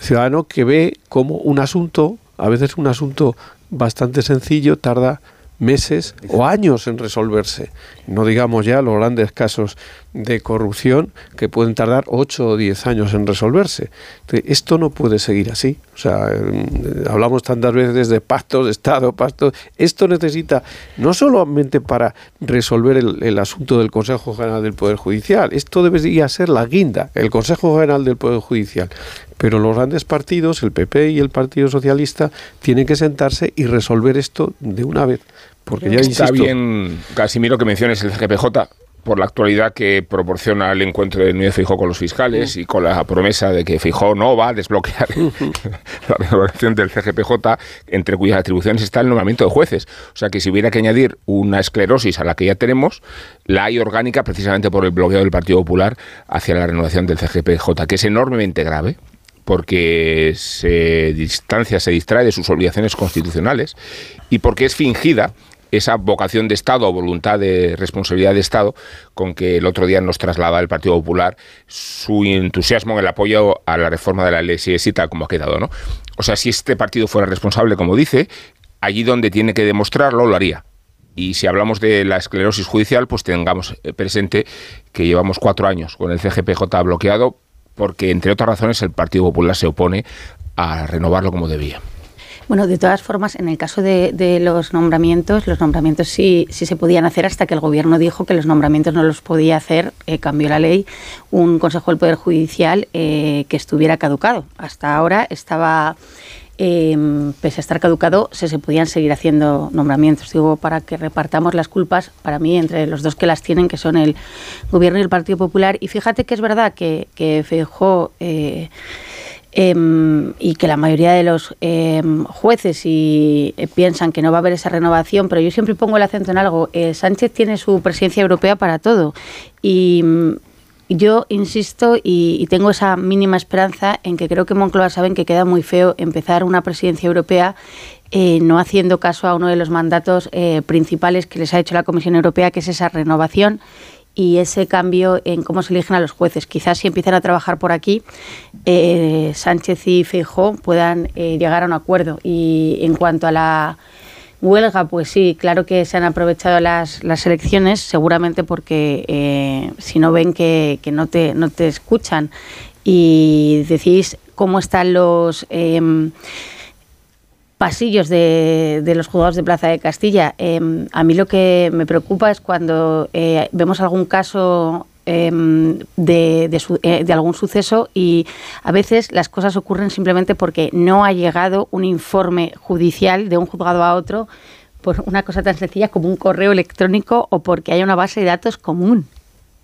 O: ciudadano que ve como un asunto, a veces un asunto bastante sencillo, tarda meses o años en resolverse. No digamos ya los grandes casos de corrupción que pueden tardar 8 o 10 años en resolverse. Entonces, esto no puede seguir así. O sea, eh, hablamos tantas veces de pactos de Estado, pactos. Esto necesita no solamente para resolver el asunto del Consejo General del Poder Judicial, esto debería ser la guinda, el Consejo General del Poder Judicial. Pero los grandes partidos, el PP y el Partido Socialista, tienen que sentarse y resolver esto de una vez. Porque ya
K: Está
O: insisto,
K: bien, Casimiro, que menciones el CGPJ por la actualidad que proporciona el encuentro de Núñez Feijóo con los fiscales y con la promesa de que Feijóo no va a desbloquear (laughs) la renovación del CGPJ, entre cuyas atribuciones está el nombramiento de jueces. O sea que si hubiera que añadir una esclerosis a la que ya tenemos, la hay orgánica precisamente por el bloqueo del Partido Popular hacia la renovación del CGPJ, que es enormemente grave porque se distancia, se distrae de sus obligaciones constitucionales y porque es fingida esa vocación de Estado o voluntad de responsabilidad de Estado con que el otro día nos traslada el Partido Popular su entusiasmo en el apoyo a la reforma de la ley si tal como ha quedado, ¿no? O sea, si este partido fuera responsable, como dice, allí donde tiene que demostrarlo, lo haría. Y si hablamos de la esclerosis judicial, pues tengamos eh, presente que llevamos cuatro años con el CGPJ bloqueado porque, entre otras razones, el Partido Popular se opone a renovarlo como debía.
L: Bueno, de todas formas, en el caso de, los nombramientos, los nombramientos sí, sí se podían hacer hasta que el Gobierno dijo que los nombramientos no los podía hacer, eh, cambió la ley, un Consejo del Poder Judicial eh, que estuviera caducado. Hasta ahora estaba, eh, pese a estar caducado, se, se podían seguir haciendo nombramientos. Digo, para que repartamos las culpas, para mí, entre los dos que las tienen, que son el Gobierno y el Partido Popular. Y fíjate que es verdad que, que Feijóo... Eh, Em, y que la mayoría de los em, jueces y, eh, piensan que no va a haber esa renovación, pero yo siempre pongo el acento en algo. Eh, Sánchez tiene su presidencia europea para todo y mm, yo insisto y, tengo esa mínima esperanza en que creo que Moncloa saben que queda muy feo empezar una presidencia europea eh, no haciendo caso a uno de los mandatos eh, principales que les ha hecho la Comisión Europea, que es esa renovación y ese cambio en cómo se eligen a los jueces. Quizás si empiezan a trabajar por aquí, eh, Sánchez y Feijóo puedan eh, llegar a un acuerdo. Y en cuanto a la huelga, pues sí, claro que se han aprovechado las, las elecciones, seguramente porque eh, si no ven que, que no, te, no te escuchan y decís cómo están los... em, pasillos de, de los juzgados de Plaza de Castilla. Eh, a mí lo que me preocupa es cuando eh, vemos algún caso eh, de, eh, de algún suceso y a veces las cosas ocurren simplemente porque no ha llegado un informe judicial de un juzgado a otro por una cosa tan sencilla como un correo electrónico o porque haya una base de datos común.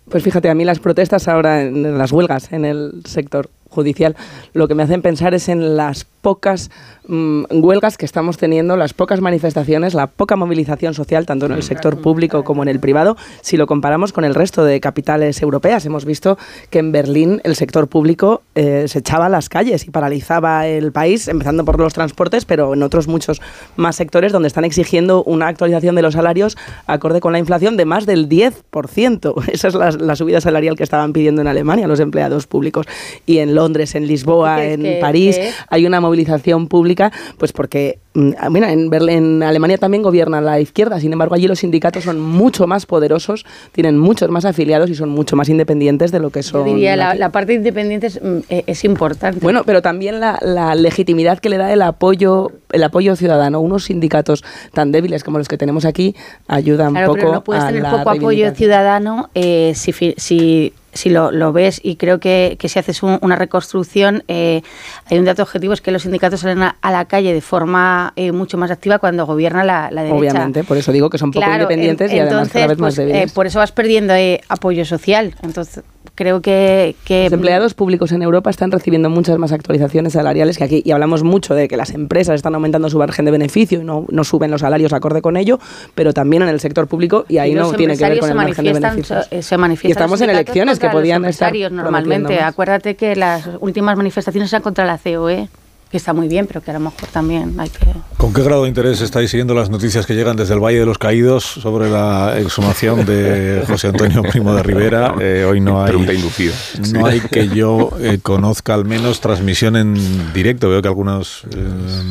N: Pues fíjate, a mí las protestas ahora, en las huelgas en el sector judicial, lo que me hacen pensar es en las pocas mm, huelgas que estamos teniendo, las pocas manifestaciones, la poca movilización social, tanto en el sector público como en el privado, si lo comparamos con el resto de capitales europeas. Hemos visto que en Berlín el sector público eh, se echaba a las calles y paralizaba el país, empezando por los transportes, pero en otros muchos más sectores donde están exigiendo una actualización de los salarios acorde con la inflación de más del 10%. (laughs) Esa es la, la subida salarial que estaban pidiendo en Alemania los empleados públicos. Y en Londres, en Lisboa,
L: ¿Y qué es
N: en
L: que-
N: París, hay una movilización pública, pues porque, mm, ah, mira, en, Berlín, en Alemania también gobierna la izquierda, sin embargo allí los sindicatos son mucho más poderosos, tienen muchos más afiliados y son mucho más independientes de lo que
L: Yo
N: son.
L: diría, la, la parte independiente es, mm, eh, es importante.
N: Bueno, pero también la, la legitimidad que le da el apoyo, el apoyo ciudadano. Unos sindicatos tan débiles como los que tenemos aquí ayudan
L: Claro,
N: poco
L: pero no puedes
N: a
L: tener
N: la
L: poco apoyo ciudadano eh, si, si, si lo, lo ves y creo que, que si haces un- una reconstrucción, eh, hay un dato objetivo, es que los sindicatos salen a, a la calle de forma eh, mucho más activa cuando gobierna la, la derecha.
N: Obviamente, por eso digo que son poco
L: Claro,
N: independientes
L: en-
N: y además cada vez más
L: pues,
N: débiles.
L: eh, por eso vas perdiendo eh, apoyo social. Entonces, creo que... que
N: Los empleados públicos en Europa están recibiendo muchas más actualizaciones salariales que aquí. Y hablamos mucho de que las empresas están aumentando su margen de beneficio y no, no suben los salarios acorde con ello, pero también en el sector público y ahí
L: y
N: no tiene que ver con el margen de
L: so- eh, se manifiestan
N: Y estamos en elecciones que
L: contra los
N: podían estar
L: normalmente. Acuérdate que las últimas manifestaciones eran contra la COE, que está muy bien, pero que a lo mejor también hay que...
A: ¿Con qué grado de interés estáis siguiendo las noticias que llegan desde el Valle de los Caídos sobre la exhumación de (laughs) José Antonio Primo de Rivera? Eh, hoy no hay,
K: Pregunta inducida.
A: no hay que yo eh, conozca al menos transmisión en directo. Veo que algunos eh,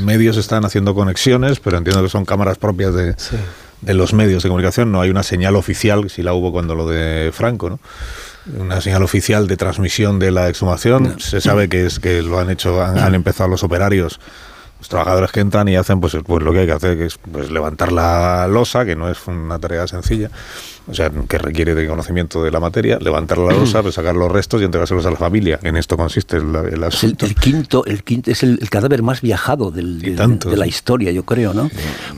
A: medios están haciendo conexiones, pero entiendo que son cámaras propias de, de los medios de comunicación. No hay una señal oficial, si la hubo cuando lo de Franco, ¿no? Una señal oficial de transmisión de la exhumación. Se sabe que es que lo han hecho, han, han empezado los operarios, los trabajadores que entran y hacen pues, pues lo que hay que hacer, que es pues levantar la losa, que no es una tarea sencilla. O sea, que requiere de conocimiento de la materia, levantar la losa, pues sacar los restos y entregárselos a la familia. En esto consiste el, el
M: Es el,
A: asunto.
M: el quinto, el quinto es el, el cadáver más viajado del- de,
A: tanto,
M: de la
A: sí.
M: historia, yo creo, ¿no?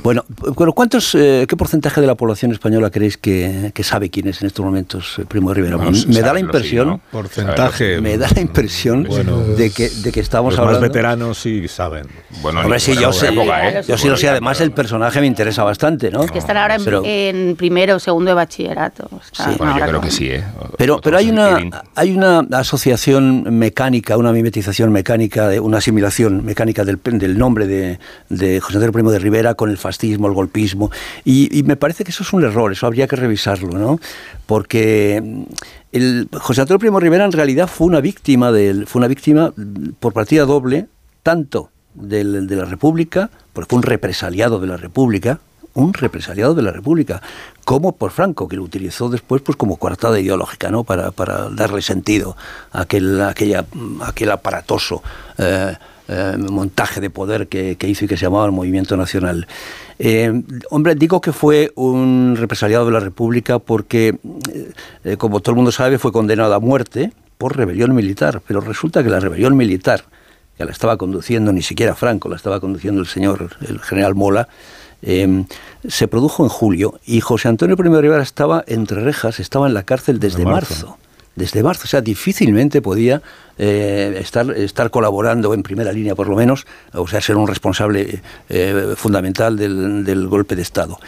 M: Bueno, pero ¿cuántos, eh, qué porcentaje de la población española creéis que, que sabe quién es en estos momentos eh, Primo de Rivera?
A: Bueno,
M: me da la impresión,
A: sí, ¿no? Porcentaje.
M: me da la impresión
A: Bueno,
M: de que de que estamos
A: Los
M: hablando.
A: más veteranos sí saben.
K: Bueno,
M: Hombre, sí, yo sé,
K: ¿eh?
M: yo sí lo sé. Además, el personaje me interesa bastante, ¿no?
L: Que están ahora en,
M: Pero-
L: en primero o segundo de bachillerato.
M: Sí.
K: Bueno, yo creo
L: con-
K: que sí, ¿eh?
M: Pero, pero hay una hay una asociación mecánica, una mimetización mecánica, de, una asimilación mecánica del, del nombre de, de José Antonio Primo de Rivera con el fascismo, el golpismo, y, y me parece que eso es un error, eso habría que revisarlo, ¿no? Porque mm, el José Antonio Primo de Rivera en realidad fue una víctima del, fue una víctima por partida doble, tanto del- de la República, porque fue un represaliado de la República, un represaliado de la República, como por Franco, que lo utilizó después pues como coartada ideológica, ¿no? Para, darle sentido a aquel, aquella, aquel aparatoso eh, eh, montaje de poder que, hizo y que se llamaba el Movimiento Nacional. Eh, hombre, digo que fue un represaliado de la República porque, como todo el mundo sabe, fue condenado a muerte por rebelión militar, pero resulta que la rebelión militar, que la estaba conduciendo ni siquiera Franco, la estaba conduciendo el señor, el general Mola, eh, se produjo en julio y José Antonio de Rivera estaba entre rejas, estaba en la cárcel desde
A: Desde marzo.
M: marzo. Desde marzo, o sea, difícilmente podía eh, estar, estar colaborando en primera línea, por lo menos, o sea, ser un responsable eh, fundamental del, del golpe de Estado.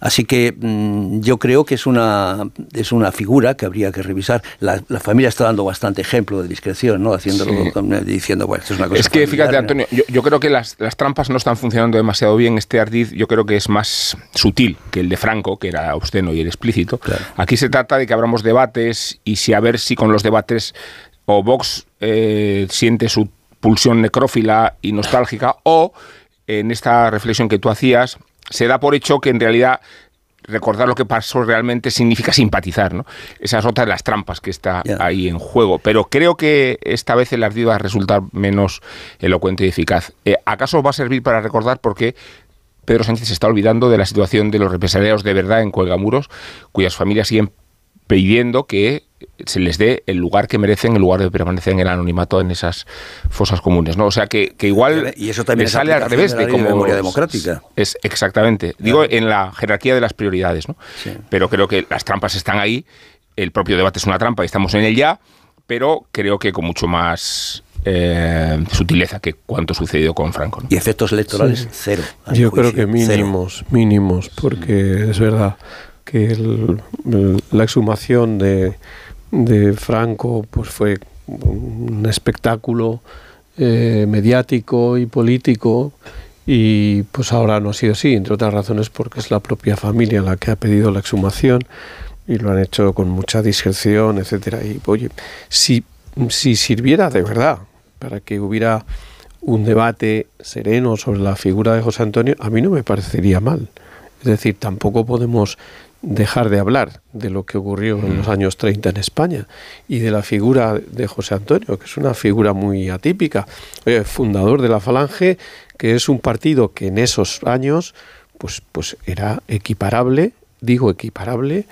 M: Así que mm, yo creo que es una, es una figura que habría que revisar. La, la familia está dando bastante ejemplo de discreción, ¿no? Haciéndolo,
K: Sí.
M: con- diciendo, bueno, esto es una cosa
K: Es que fíjate, Antonio, yo, yo creo que las, las trampas no están funcionando demasiado bien. Este ardid yo creo que es más sutil que el de Franco, que era obsceno y era explícito. Aquí se trata de que abramos debates y si a ver si con los debates o Vox eh, siente su pulsión necrófila y nostálgica o en esta reflexión que tú hacías se da por hecho que en realidad recordar lo que pasó realmente significa simpatizar, ¿no? Esa es otra de las trampas que está ahí en juego. Pero creo que esta vez el ardido va a resultar menos elocuente y eficaz. Eh, ¿Acaso va a servir para recordar por qué Pedro Sánchez se está olvidando de la situación de los represaliados de verdad en Cuelgamuros, cuyas familias siguen pidiendo que se les dé el lugar que merecen en lugar de permanecer en el anonimato en esas fosas comunes, ¿no? O sea que, que igual
M: Y eso también
K: le sale al revés
M: de
K: cómo
M: memoria democrática.
K: es exactamente. Digo en la jerarquía de las prioridades, ¿no? Pero creo que las trampas están ahí. El propio debate es una trampa y estamos en el ya, pero creo que con mucho más eh, sutileza que cuanto sucedió con Franco. ¿no?
M: Y efectos electorales,
O: Sí.
M: cero.
O: Yo creo que
M: cero.
O: mínimos, mínimos, porque es verdad que el- el- la exhumación de, de Franco pues fue un espectáculo eh, mediático y político y pues ahora no ha sido así, entre otras razones porque es la propia familia la que ha pedido la exhumación y lo han hecho con mucha discreción, etcétera. Y oye, si, si sirviera de verdad para que hubiera un debate sereno sobre la figura de José Antonio, a mí no me parecería mal. Es decir, tampoco podemos dejar de hablar de lo que ocurrió en los años 30 en España y de la figura de José Antonio, que es una figura muy atípica, Oye, fundador de la Falange, que es un partido que en esos años pues, pues era equiparable, digo equiparable,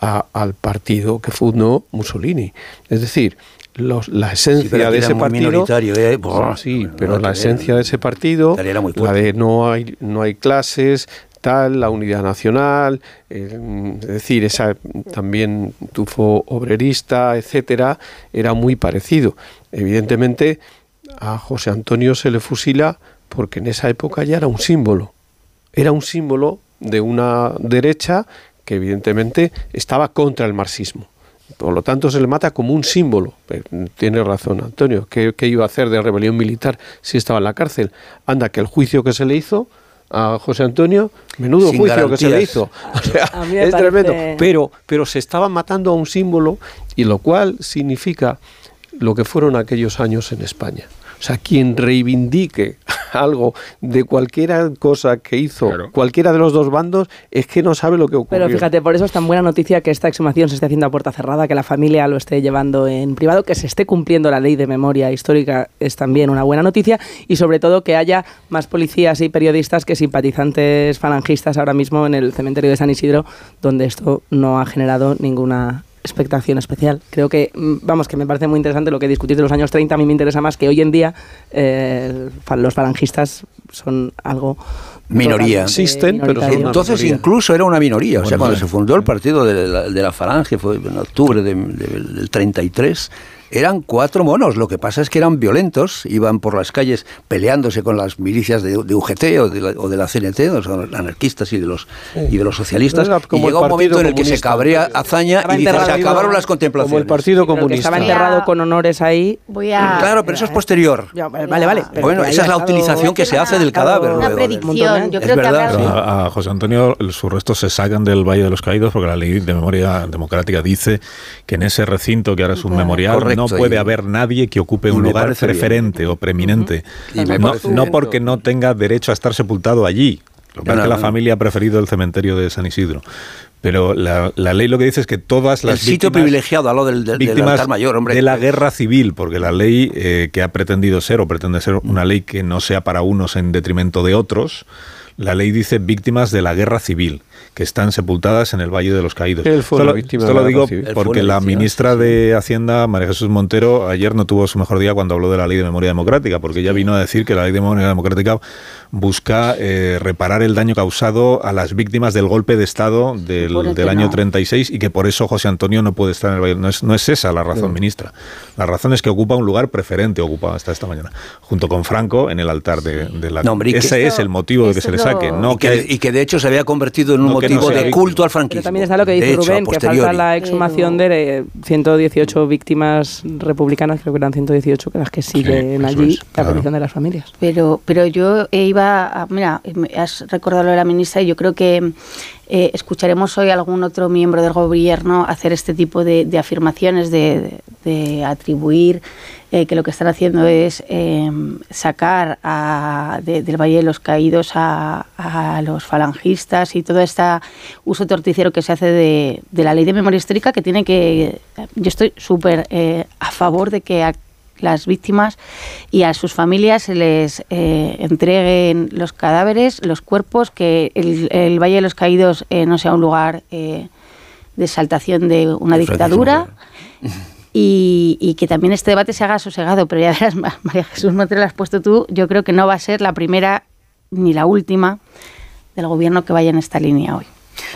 O: a- al partido que fundó Mussolini. Es decir, los- la esencia de ese partido...
M: minoritario, ¿eh?
O: Sí, pero la esencia de ese partido,
M: Italia era muy
O: la de no hay, no hay clases, la unidad nacional, eh, es decir, esa también tufo obrerista, etcétera, era muy parecido. Evidentemente, a José Antonio se le fusila porque en esa época ya era un símbolo. Era un símbolo de una derecha que evidentemente estaba contra el marxismo. Por lo tanto, se le mata como un símbolo. Tiene razón, Antonio. ¿Qué, qué iba a hacer de rebelión militar si estaba en la cárcel? Anda, que el juicio que se le hizo a José Antonio, menudo
M: Sin
O: juicio que se le
M: garantías.
O: hizo. (laughs) O sea, es
N: parece-
O: tremendo. Pero, pero se estaba matando a un símbolo, y lo cual significa lo que fueron aquellos años en España. O sea, quien reivindique (laughs) algo de cualquiera cosa que hizo cualquiera de los dos bandos es que no sabe lo que ocurrió.
N: Pero fíjate, por eso es tan buena noticia que esta exhumación se esté haciendo a puerta cerrada, que la familia lo esté llevando en privado, que se esté cumpliendo la ley de memoria histórica es también una buena noticia y sobre todo que haya más policías y periodistas que simpatizantes falangistas ahora mismo en el cementerio de San Isidro, donde esto no ha generado ninguna expectación especial. Creo que, mm, vamos, que me parece muy interesante lo que discutís de los años 30. A mí me interesa más que hoy en día eh, los falangistas son algo
M: minoría.
N: Existen, pero
M: entonces incluso era una minoría. o sea, cuando se fundó el partido de la, de la Falange, fue en octubre de, del 33, eran cuatro monos. Lo que pasa es que eran violentos, iban por las calles peleándose con las milicias de, UGT o de, la, o de la CNT, los anarquistas y de los, y de los socialistas. Y llega un momento en el que se cabrea hazaña y dice, se acabaron las contemplaciones.
O: Como el Partido Comunista.
N: estaba enterrado con honores ahí.
H: Voy a...
M: Claro, pero eso es posterior.
N: vale, vale.
M: bueno, esa es la utilización que se hace del cadáver.
H: Una predicción. Yo creo que
A: a, José Antonio sus restos se sacan del Valle de los Caídos porque la ley de memoria democrática dice que en ese recinto que ahora es un memorial no puede haber nadie que ocupe un lugar preferente o preeminente. no, porque no tenga derecho a estar sepultado allí. Lo que la familia ha preferido el cementerio de San Isidro. Pero la, ley lo que dice es que todas las
M: el sitio privilegiado a lo del,
A: víctimas
M: mayor, hombre.
A: de la guerra civil, porque la ley eh, que ha pretendido ser o pretende ser una ley que no sea para unos en detrimento de otros, la ley dice víctimas de la guerra civil que están sepultadas en el Valle de los Caídos.
O: esto
A: lo digo porque la ministra de Hacienda, María Jesús Montero, ayer no tuvo su mejor día cuando habló de la Ley de Memoria Democrática, porque ella vino a decir que la Ley de Memoria Democrática busca eh, reparar el daño causado a las víctimas del golpe de Estado del, del año 36 y que por eso José Antonio no puede estar en el Valle. No es, no es esa la razón, ministra. La razón es que ocupa un lugar preferente, ocupado hasta esta mañana, junto con Franco en el altar de, la... Ese es el motivo de que se le saque. No
M: y, que, y que de hecho se había convertido en un motivo de culto al franquismo.
N: Pero también está lo que dice Rubén, que falta la exhumación de 118 víctimas republicanas, creo que eran 118, que las que siguen allí la condición de las familias.
L: Pero, pero yo iba, a, mira, has recordado lo de la ministra y yo creo que eh, escucharemos hoy a algún otro miembro del gobierno hacer este tipo de, afirmaciones, de, atribuir eh, que lo que están haciendo es em, sacar del Valle de los Caídos a, los falangistas y todo este uso torticero que se hace de, la ley de memoria histórica que tiene que... Yo estoy súper eh, a favor de que las víctimas y a sus familias se les eh, entreguen los cadáveres, los cuerpos, que el, Valle de los Caídos eh, no sea un lugar eh, de exaltación de una dictadura. Y, que también este debate se haga sosegado, pero ya verás, María Jesús Montero, lo has puesto tú, yo creo que no va a ser la primera ni la última del gobierno que vaya en esta línea hoy.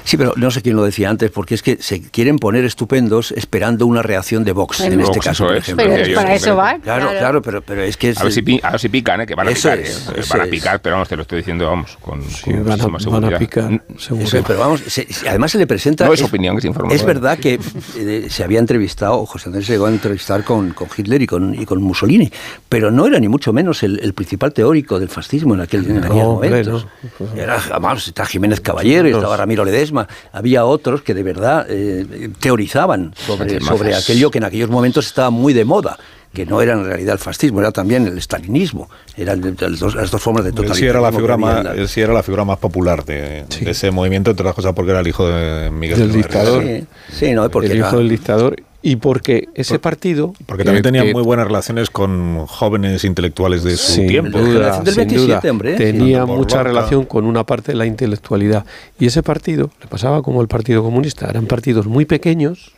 M: Sí, pero no sé quién lo decía antes, porque es que se quieren poner estupendos esperando una reacción de Vox, en este caso, por ejemplo.
H: Pero para eso va.
M: Claro, claro, pero, pero es que...
K: a, ver si, pican, ¿eh? que van a picar. ¿eh? van a picar, pero vamos, te lo estoy diciendo, vamos, con, sí,
O: van, a, van, a, picar, seguro.
M: pero vamos, además se le presenta...
K: No es, opinión, es información.
M: Es verdad que eh, se había entrevistado, José Andrés se llegó a entrevistar con, con Hitler y con, y con Mussolini, pero no era ni mucho menos el, principal teórico del fascismo en aquel, en aquel momento. Era, además, está Jiménez Caballero, estaba Ramiro Ledesma, había otros que de verdad eh, teorizaban sobre, sobre aquello que en aquellos momentos estaba muy de moda que no era en realidad el fascismo, era también el stalinismo, eran las dos, las dos formas de totalitarismo.
A: Él sí era la figura, más, sí era la figura más popular de, ese movimiento, entre otras cosas porque era el hijo de Miguel
O: del dictador.
M: Sí, no, porque
O: el hijo del dictador y porque ese partido...
A: Porque también tenía muy buenas relaciones con jóvenes intelectuales de su tiempo.
O: Duda, sin duda, tenía mucha relación con una parte de la intelectualidad. Y ese partido le pasaba como el Partido Comunista. Eran partidos muy pequeños,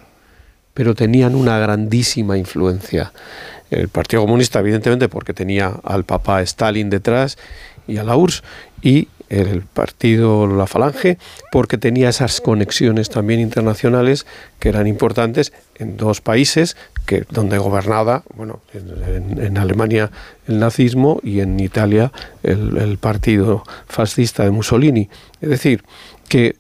O: pero tenían una grandísima influencia. El Partido Comunista, evidentemente, porque tenía al papá Stalin detrás y a la URSS, y el partido La Falange, porque tenía esas conexiones también internacionales que eran importantes en dos países que donde gobernaba, bueno, en, Alemania el nazismo y en Italia el, el partido fascista de Mussolini. Es decir, que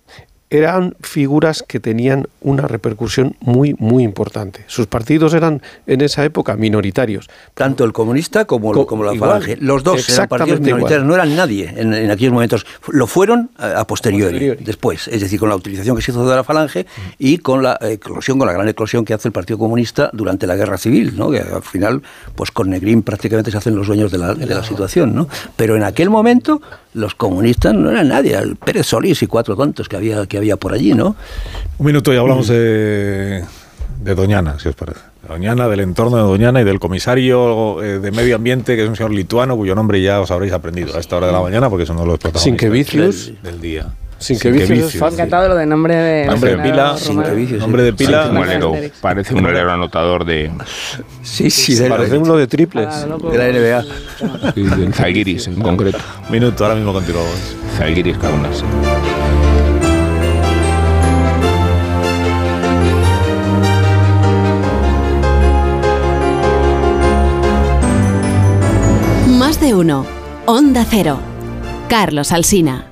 O: eran figuras que tenían una repercusión muy, muy importante. Sus partidos eran en esa época minoritarios.
M: Tanto el comunista como,
O: Co-
M: como la
O: igual,
M: falange. Los dos eran partidos minoritarios,
O: igual.
M: no eran nadie en, en aquellos momentos. Lo fueron a, a posteriori,
O: posteriori.
M: después. Es decir, con la utilización que se hizo de la falange y con la eclosión, con la gran eclosión que hace el Partido Comunista durante la Guerra Civil, ¿no? que al final, pues con Negrín prácticamente se hacen los dueños de la, de la situación. ¿no? Pero en aquel momento los comunistas no eran nadie, el Pérez Solís y cuatro tontos que había, que había por allí. ¿no?
A: Un minuto y hablamos de, de Doñana, si os parece. Doñana, del entorno de Doñana y del comisario eh, de medio ambiente, que es un señor lituano, cuyo nombre ya os habréis aprendido a esta hora de la mañana, porque son uno de los protagonistas
O: Sin que vicios.
A: del, del día.
O: Sin que vicios es fácil.
N: Encantado lo de nombre de.
A: Nombre de pila, nombre de pila.
K: Parece un alero, parece un alero anotador de.
M: Sí, sí,
K: de
O: Parece uno de triples.
M: de la NBA.
K: Sí, del Zalgiris en concreto.
A: Minuto, ahora mismo continuamos.
K: Zalgiris Kaunas.
Q: Más de uno. Onda Cero. Carlos Alsina.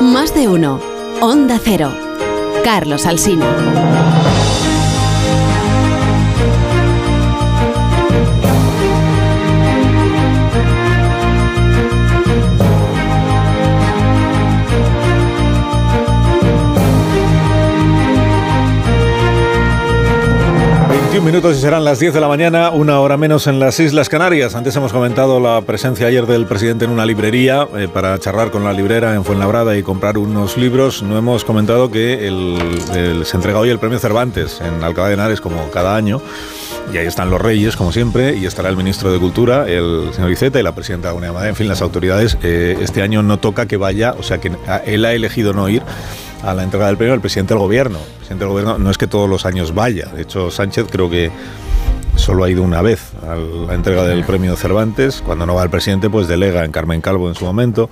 Q: Más de uno. Onda Cero. Carlos Alsina.
A: Un minutos y serán las 10 de la mañana, una hora menos en las Islas Canarias. Antes hemos comentado la presencia ayer del presidente en una librería eh, para charlar con la librera en Fuenlabrada y comprar unos libros. No hemos comentado que se entrega hoy el premio Cervantes en Alcalá de Henares como cada año. Y ahí están los reyes, como siempre, y estará el ministro de Cultura, el señor Iceta, y la presidenta de la Madrid. En fin, las autoridades eh, este año no toca que vaya, o sea que él ha elegido no ir a la entrega del premio al presidente del gobierno. El presidente del gobierno no es que todos los años vaya. De hecho, Sánchez creo que solo ha ido una vez a la entrega del premio Cervantes. Cuando no va el presidente, pues delega en Carmen Calvo en su momento.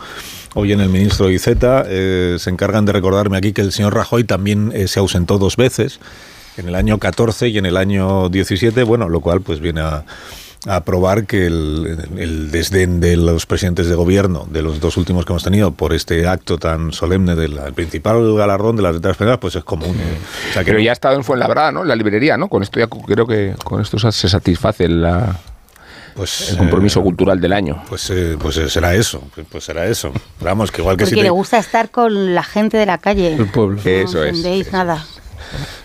A: Hoy en el ministro Iceta eh, se encargan de recordarme aquí que el señor Rajoy también eh, se ausentó dos veces, en el año 14 y en el año 17, bueno, lo cual pues viene a, a probar que el, el desdén de los presidentes de gobierno, de los dos últimos que hemos tenido, por este acto tan solemne del el principal galardón de las letras españolas, pues es común. O sea, que
K: Pero
A: no-
K: ya ha estado en Fuenlabrada, ¿no? En la librería, ¿no? Con esto ya creo que con esto se satisface la,
A: pues,
K: el compromiso cultural del año.
A: Pues, eh, pues eh, será eso, pues, será eso. Vamos, que igual que si
L: Porque
A: te-
L: le gusta estar con la gente de la calle.
A: El pueblo.
L: No
A: Eso es.
L: nada.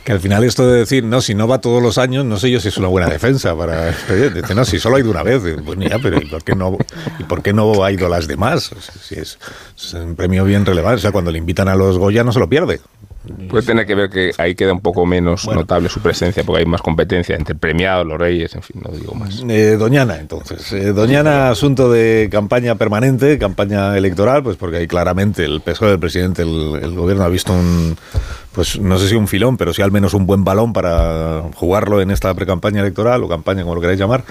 A: Que al final esto de decir, no, si no va todos los años, no sé yo si es una buena defensa para. Dice, no, si solo ha ido una vez. Pues mira, pero ¿y por qué no, y por qué no ha ido las demás? Si es, es un premio bien relevante. O sea, cuando le invitan a los Goya no se lo pierde.
K: Puede tener que ver que ahí queda un poco menos notable su presencia, porque hay más competencia entre premiados, los reyes, en fin, no digo más.
A: Eh, Doñana, entonces. Eh, Doñana, asunto de campaña permanente, campaña electoral, pues porque ahí claramente el PSOE del presidente, el, el gobierno ha visto un, pues no sé si un filón, pero sí al menos un buen balón para jugarlo en esta precampaña electoral o campaña, como lo queráis llamar.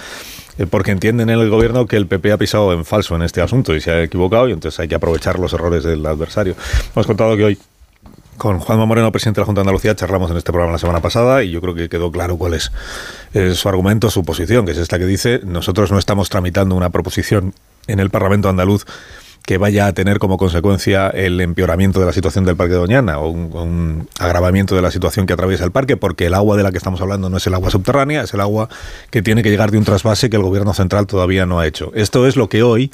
A: eh, Porque entienden en el gobierno que el PP ha pisado en falso en este asunto y se ha equivocado y entonces hay que aprovechar los errores del adversario. Hemos contado que hoy con Juanma Moreno, presidente de la Junta de Andalucía, charlamos en este programa la semana pasada y yo creo que quedó claro cuál es eh, su argumento, su posición, que es esta que dice, nosotros no estamos tramitando una proposición en el Parlamento andaluz que vaya a tener como consecuencia el empeoramiento de la situación del Parque de Doñana o un, un agravamiento de la situación que atraviesa el parque, porque el agua de la que estamos hablando no es el agua subterránea, es el agua que tiene que llegar de un trasvase que el Gobierno central todavía no ha hecho. Esto es lo que hoy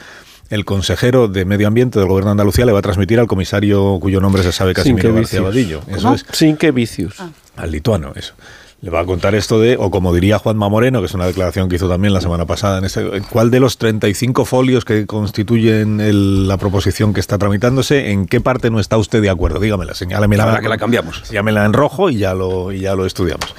A: el consejero de Medio Ambiente del Gobierno de Andalucía le va a transmitir al comisario cuyo nombre se sabe,
O: Sin que
A: Casimiro García
O: vicios.
A: Vadillo. Eso es,
O: Sin que vicios.
A: al lituano, eso. Le va a contar esto de, o como diría Juanma Moreno, que es una declaración que hizo también la semana pasada, en este, ¿cuál de los 35 folios que constituyen el- la proposición que está tramitándose, en qué parte no está usted de acuerdo? Dígamela, señálemela.
M: Ahora que la cambiamos.
A: Llámela en rojo y ya lo, y ya lo estudiamos.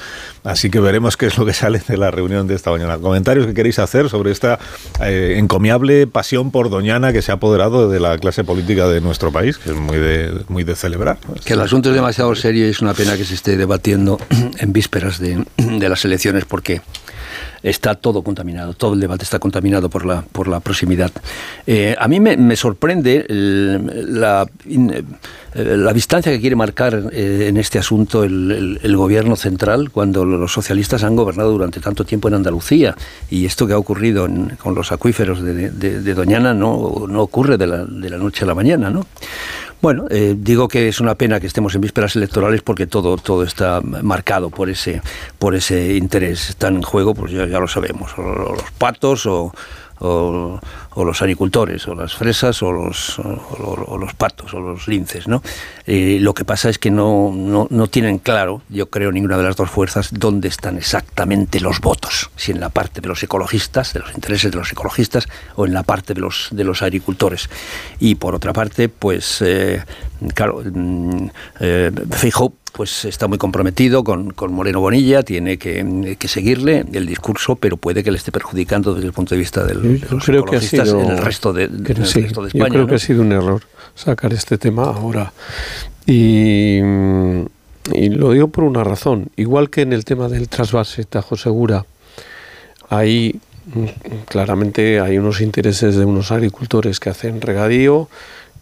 A: Así que veremos qué es lo que sale de la reunión de esta mañana. Comentarios que queréis hacer sobre esta eh, encomiable pasión por Doñana que se ha apoderado de la clase política de nuestro país, que es muy de, muy de celebrar.
M: Que el asunto es demasiado serio y es una pena que se esté debatiendo (clears throat) en vísperas de, las elecciones porque está todo contaminado, todo el debate está contaminado por la, por la proximidad. Eh, a mí me, me sorprende la, eh, la distancia que quiere marcar eh, en este asunto el, el- el gobierno central cuando los socialistas han gobernado durante tanto tiempo en Andalucía y esto que ha ocurrido en- con los acuíferos de, de- de Doñana no, no ocurre de la, de la noche a la mañana, ¿no? Bueno, eh, digo que es una pena que estemos en vísperas electorales porque todo, todo está marcado por ese, por ese interés. Están en juego, pues ya, lo sabemos, o los patos o, o- o los agricultores, o las fresas, o los, o, o los patos, o los linces, ¿no? Eh, lo que pasa es que no, no, no tienen claro, yo creo, ninguna de las dos fuerzas, dónde están exactamente los votos. Si en la parte de los ecologistas, de los intereses de los ecologistas, o en la parte de los, de los agricultores. Y por otra parte, pues, eh, claro, mm, eh, Feijóo, pues está muy comprometido con, con Moreno Bonilla, tiene que, que seguirle el discurso, pero puede que le esté perjudicando desde el punto de vista del, de los
O: creo que ha
M: ecologistas
O: sido
M: en el resto de,
O: que
M: en el
O: sí,
M: resto de
O: yo
M: España.
O: creo
M: ¿no?
O: que ha sido un error sacar este tema ahora y, y lo digo por una razón igual que en el tema del trasvase Tajo Segura ahí mm, claramente hay unos intereses de unos agricultores que hacen regadío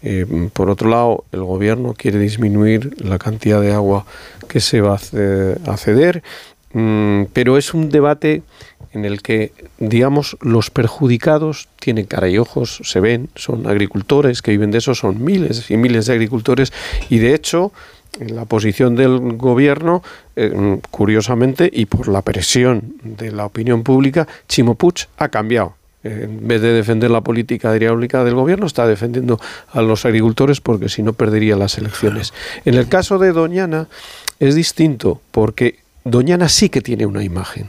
O: eh, por otro lado, el gobierno quiere disminuir la cantidad de agua que se va a ce- a ceder, mm, pero es un debate en el que, digamos, los perjudicados tienen cara y ojos, se ven, son agricultores que viven de eso, son miles y miles de agricultores, y de hecho, en la posición del gobierno, eh, mm, curiosamente, y por la presión de la opinión pública, Chimo Puig ha cambiado. En vez de defender la política hidráulica del gobierno, está defendiendo a los agricultores porque si no perdería las elecciones. En el caso de Doñana es distinto porque Doñana sí que tiene una imagen,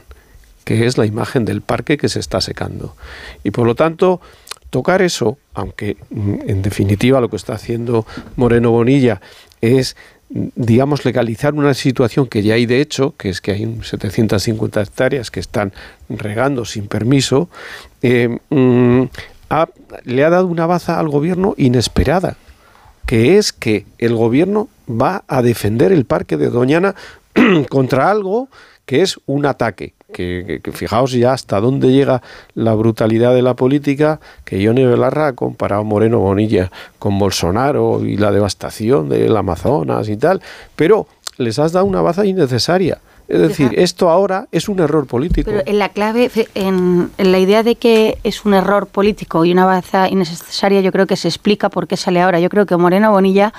O: que es la imagen del parque que se está secando. Y por lo tanto, tocar eso, aunque mm, en definitiva lo que está haciendo Moreno Bonilla es digamos, legalizar una situación que ya hay de hecho, que es que hay 750 hectáreas que están regando sin permiso, eh, mm, le ha dado una baza al gobierno inesperada, que es que el gobierno va a defender el parque de Doñana (clears throat) contra algo que es un ataque. Que, que- que fijaos ya hasta dónde llega la brutalidad de la política, que Ione Belarra ha comparado a Moreno Bonilla con Bolsonaro y la devastación del Amazonas y tal, pero les has dado una baza innecesaria. Es decir, esto ahora es un error político.
L: Pero en la clave, en, en la idea de que es un error político y una baza innecesaria, yo creo que se explica por qué sale ahora. Yo creo que Moreno Bonilla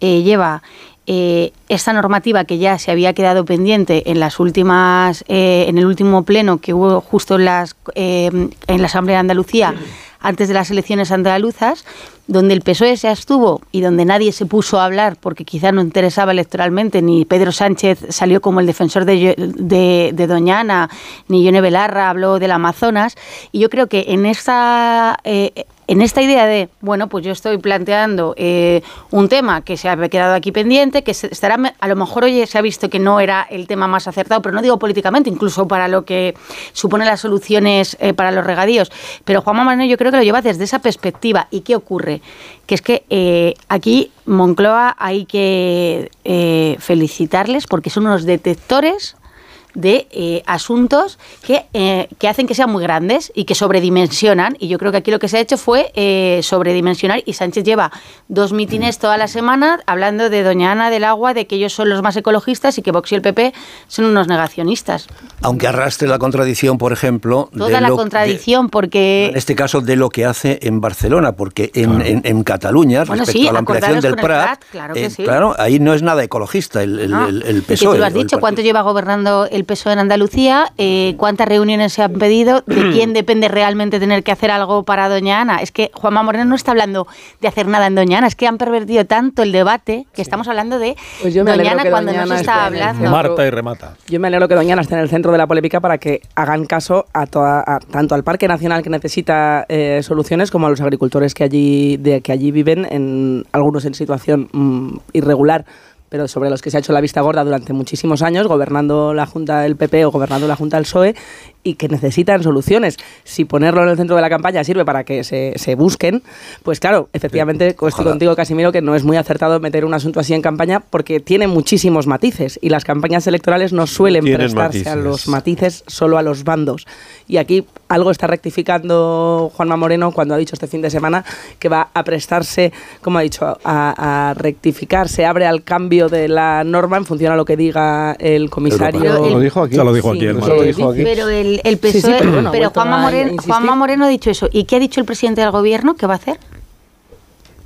L: eh, lleva eh, esta normativa que ya se había quedado pendiente en las últimas, eh, en el último pleno que hubo justo en, las, eh, en la Asamblea de Andalucía antes de las elecciones andaluzas, donde el PSOE se abstuvo y donde nadie se puso a hablar porque quizá no interesaba electoralmente, ni Pedro Sánchez salió como el defensor de, de, de Doñana, ni Yone Belarra habló del Amazonas. Y yo creo que en esta, eh, en esta idea de, bueno, pues yo estoy planteando eh, un tema que se ha quedado aquí pendiente, que estará, a lo mejor hoy se ha visto que no era el tema más acertado, pero no digo políticamente, incluso para lo que supone las soluciones eh, para los regadíos. Pero Juanma Moreno yo creo que lo lleva desde esa perspectiva. ¿Y qué ocurre? Que es que eh, aquí Moncloa hay que eh, felicitarles porque son unos detectores de eh, asuntos que, eh, que hacen que sean muy grandes y que sobredimensionan. Y yo creo que aquí lo que se ha hecho fue eh, sobredimensionar. Y Sánchez lleva dos mítines toda la semana hablando de Doña Ana del Agua, de que ellos son los más ecologistas y que Vox y el PP son unos negacionistas.
M: Aunque arrastre la contradicción, por ejemplo,
L: Toda
M: de
L: la
M: lo-
L: contradicción, porque
M: en este caso de lo que hace en Barcelona, porque en, en- en Cataluña,
L: Bueno,
M: respecto
L: sí,
M: a la ampliación del Prat,
L: Prat, claro que
M: eh,
L: sí.
M: claro, ahí no es nada ecologista el, el,
L: No.
M: el- el
L: Y que tú lo has dicho, ¿cuánto lleva gobernando el PSOE en Andalucía? Eh, ¿Cuántas reuniones se han pedido? ¿De (clears throat) quién depende realmente tener que hacer algo para Doña Ana? Es que Juanma Moreno no está hablando de hacer nada en Doña Ana, es que han pervertido tanto el debate que estamos hablando de
N: Pues yo me
L: Doña Ana cuando
N: Doña
L: no se
N: Ana
L: está
N: el
L: hablando.
A: Marta y remata.
N: Yo me alegro que Doñana esté en el centro de la polémica para que hagan caso a, toda, a- tanto al Parque Nacional que necesita eh, soluciones como a los agricultores que allí, de, que allí viven, en algunos en situación mm, irregular pero sobre los que se ha hecho la vista gorda durante muchísimos años, gobernando la Junta del PP o gobernando la Junta del PSOE, y que necesitan soluciones. Si ponerlo en el centro de la campaña sirve para que se, se busquen, pues claro, efectivamente, estoy contigo, Casimiro, que no es muy acertado meter un asunto así en campaña porque tiene muchísimos matices y las campañas electorales no suelen
O: Tienen
N: prestarse a los matices solo a los bandos. Y aquí algo está rectificando Juanma Moreno cuando ha dicho este fin de semana que va a prestarse, como ha dicho, a, a rectificar, se abre al cambio de la norma en función a lo que diga el comisario.
O: Pero el- Lo dijo aquí.
A: Ya lo dijo aquí el
O: Eso
A: martes.
O: lo dijo aquí.
L: Pero el, el
N: Sí, sí,
L: PSOE,
N: pero bueno,
L: Juanma Moreno,
N: insistir.
L: Juanma Moreno ha dicho eso. ¿Y qué ha dicho el presidente del gobierno? ¿Qué va a hacer?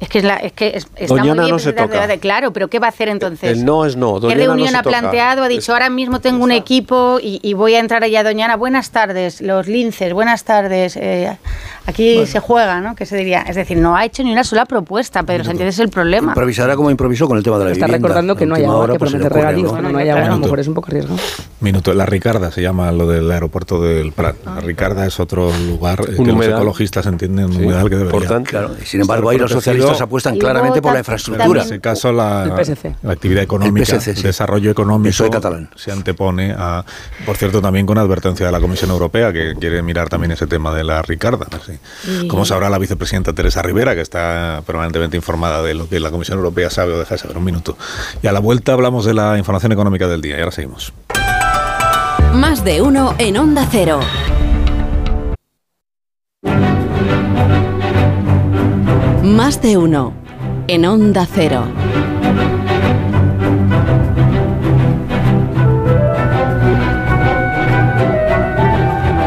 L: Es que, es la, es que es- está
O: Doñana
L: muy bien
O: no se
L: presentar
O: toca.
L: debate, claro, pero ¿qué va a hacer entonces?
O: El no es no.
L: ¿Qué
O: Doñana no
L: reunión
O: se
L: ha
O: toca.
L: planteado? Ha dicho, ahora mismo tengo un equipo y, y voy a entrar allá, Doñana. Buenas tardes, los linces, buenas tardes. eh, aquí se juega, ¿no? Que se diría. Es decir, no ha hecho ni una sola propuesta, Pedro Sánchez es el problema.
M: Improvisará como improvisó con el tema de la
N: Está
M: vivienda.
N: recordando que no hay agua,
M: hora,
N: que
M: pues,
N: promete
M: ocurre
N: regadío. no hay agua, a lo mejor es un poco arriesgado.
A: Minuto, la Ricarda se llama lo del aeropuerto del Prat. La Ricarda es otro lugar eh, que los ecologistas entienden un humedal que debería.
O: importante.
M: Claro, sin embargo, ahí los
A: protegido.
M: Socialistas apuestan
L: Y
M: claramente por la infraestructura.
A: En ese caso, la,
N: El PSC.
A: la actividad económica,
M: El PSC, sí.
A: desarrollo económico,
M: catalán.
A: se antepone a. Por cierto, también con advertencia de la Comisión Europea, que quiere mirar también ese tema de la Ricarda. sí.
L: Y-
A: Como sabrá la vicepresidenta Teresa Rivera, que está permanentemente informada de lo que la Comisión Europea sabe o deja de saber. Un minuto. Y a la vuelta hablamos de la información económica del día. Y ahora seguimos.
Q: Más de uno en Onda Cero. Más de uno en Onda Cero.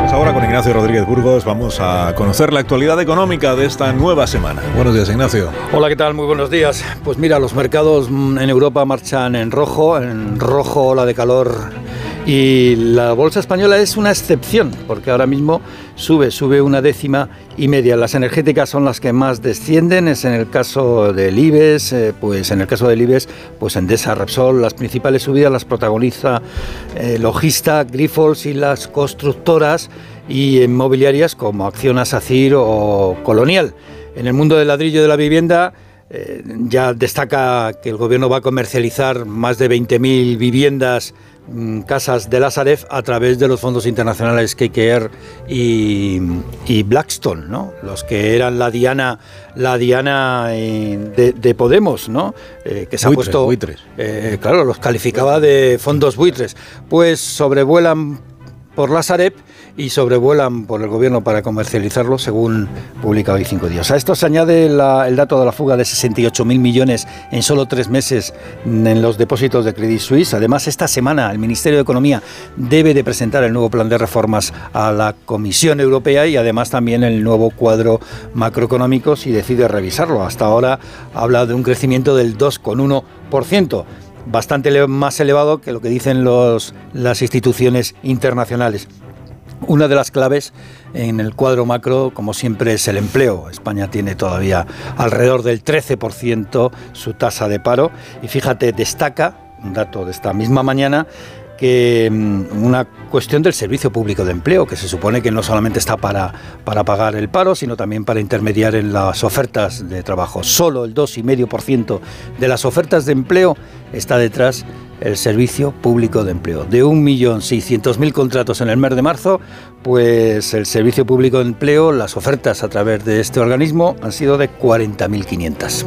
A: Pues ahora con Ignacio Rodríguez Burgos vamos a conocer la actualidad económica de esta nueva semana. Buenos días, Ignacio.
S: Hola, ¿qué tal? Muy buenos días. Pues mira, los mercados mm, en Europa marchan en rojo, en rojo ola de calor y la bolsa española es una excepción porque ahora mismo sube, sube una décima y media. Las energéticas son las que más descienden, es en el caso del IBEX, eh, pues en el caso del IBEX, pues Endesa, Repsol, las principales subidas las protagoniza eh, Logista, Grifols y las constructoras y inmobiliarias como Acciona, SACIR o Colonial. En el mundo del ladrillo de la vivienda eh, ya destaca que el gobierno va a comercializar más de 20.000 viviendas, casas de la Sareb a través de los fondos internacionales KKR y, y Blackstone, ¿no? los que eran la diana, la diana eh, de, de Podemos, ¿no? Eh, que se ha puesto,
A: buitres.
S: eh, claro, los calificaba de fondos buitres, pues sobrevuelan por la Sareb y sobrevuelan por el gobierno para comercializarlo, según publica hoy cinco días. A esto se añade la- el dato de la fuga de 68.000 millones en solo tres meses en los depósitos de Credit Suisse. Además, esta semana el Ministerio de Economía debe de presentar el nuevo plan de reformas a la Comisión Europea y además también el nuevo cuadro macroeconómico si decide revisarlo. Hasta ahora habla de un crecimiento del 2,1% bastante más elevado que lo que dicen las instituciones internacionales. Una de las claves en el cuadro macro, como siempre, es el empleo. España tiene todavía alrededor del 13% su tasa de paro y fíjate, destaca, un dato de esta misma mañana, que mm, una cuestión del servicio público de empleo, que se supone que no solamente está para, para pagar el paro, sino también para intermediar en las ofertas de trabajo. Solo el 2,5% de las ofertas de empleo está detrás el servicio público de empleo. De 1.600.000 contratos en el mes de marzo, pues el servicio público de empleo, las ofertas a través de este organismo han sido de 40.500.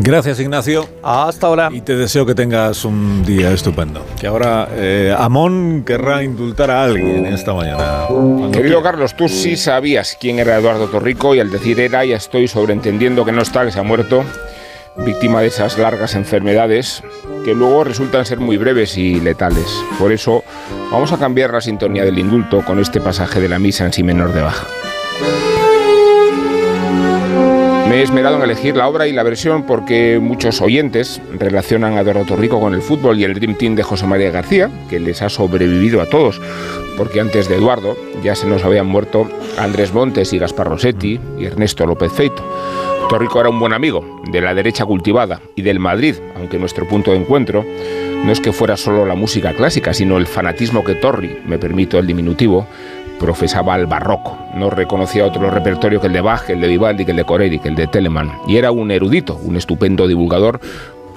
A: Gracias, Ignacio.
S: Hasta ahora.
A: Y te deseo que tengas un día estupendo. Que ahora eh, Amón querrá indultar a alguien esta mañana. Cuando
K: Querido
A: quiera.
K: Carlos, tú sí sabías quién era Eduardo Torrico y al decir era ya estoy sobreentendiendo que no está, que se ha muerto, víctima de esas largas enfermedades que luego resultan ser muy breves y letales. Por eso vamos a cambiar la sintonía del indulto con este pasaje de la misa en si menor de baja. Me he esmerado en elegir la obra y la versión porque muchos oyentes relacionan a Eduardo Torrico con el fútbol y el Dream Team de José María García, que les ha sobrevivido a todos, porque antes de Eduardo ya se nos habían muerto Andrés Montes y Gaspar Rossetti y Ernesto López Feito. Torrico era un buen amigo de la derecha cultivada y del Madrid, aunque nuestro punto de encuentro no es que fuera solo la música clásica, sino el fanatismo que Torri, me permito el diminutivo, profesaba al barroco. No reconocía otro repertorio que el de Bach, el de Vivaldi, el de Corelli, que el de Telemann. Y era un erudito, un estupendo divulgador,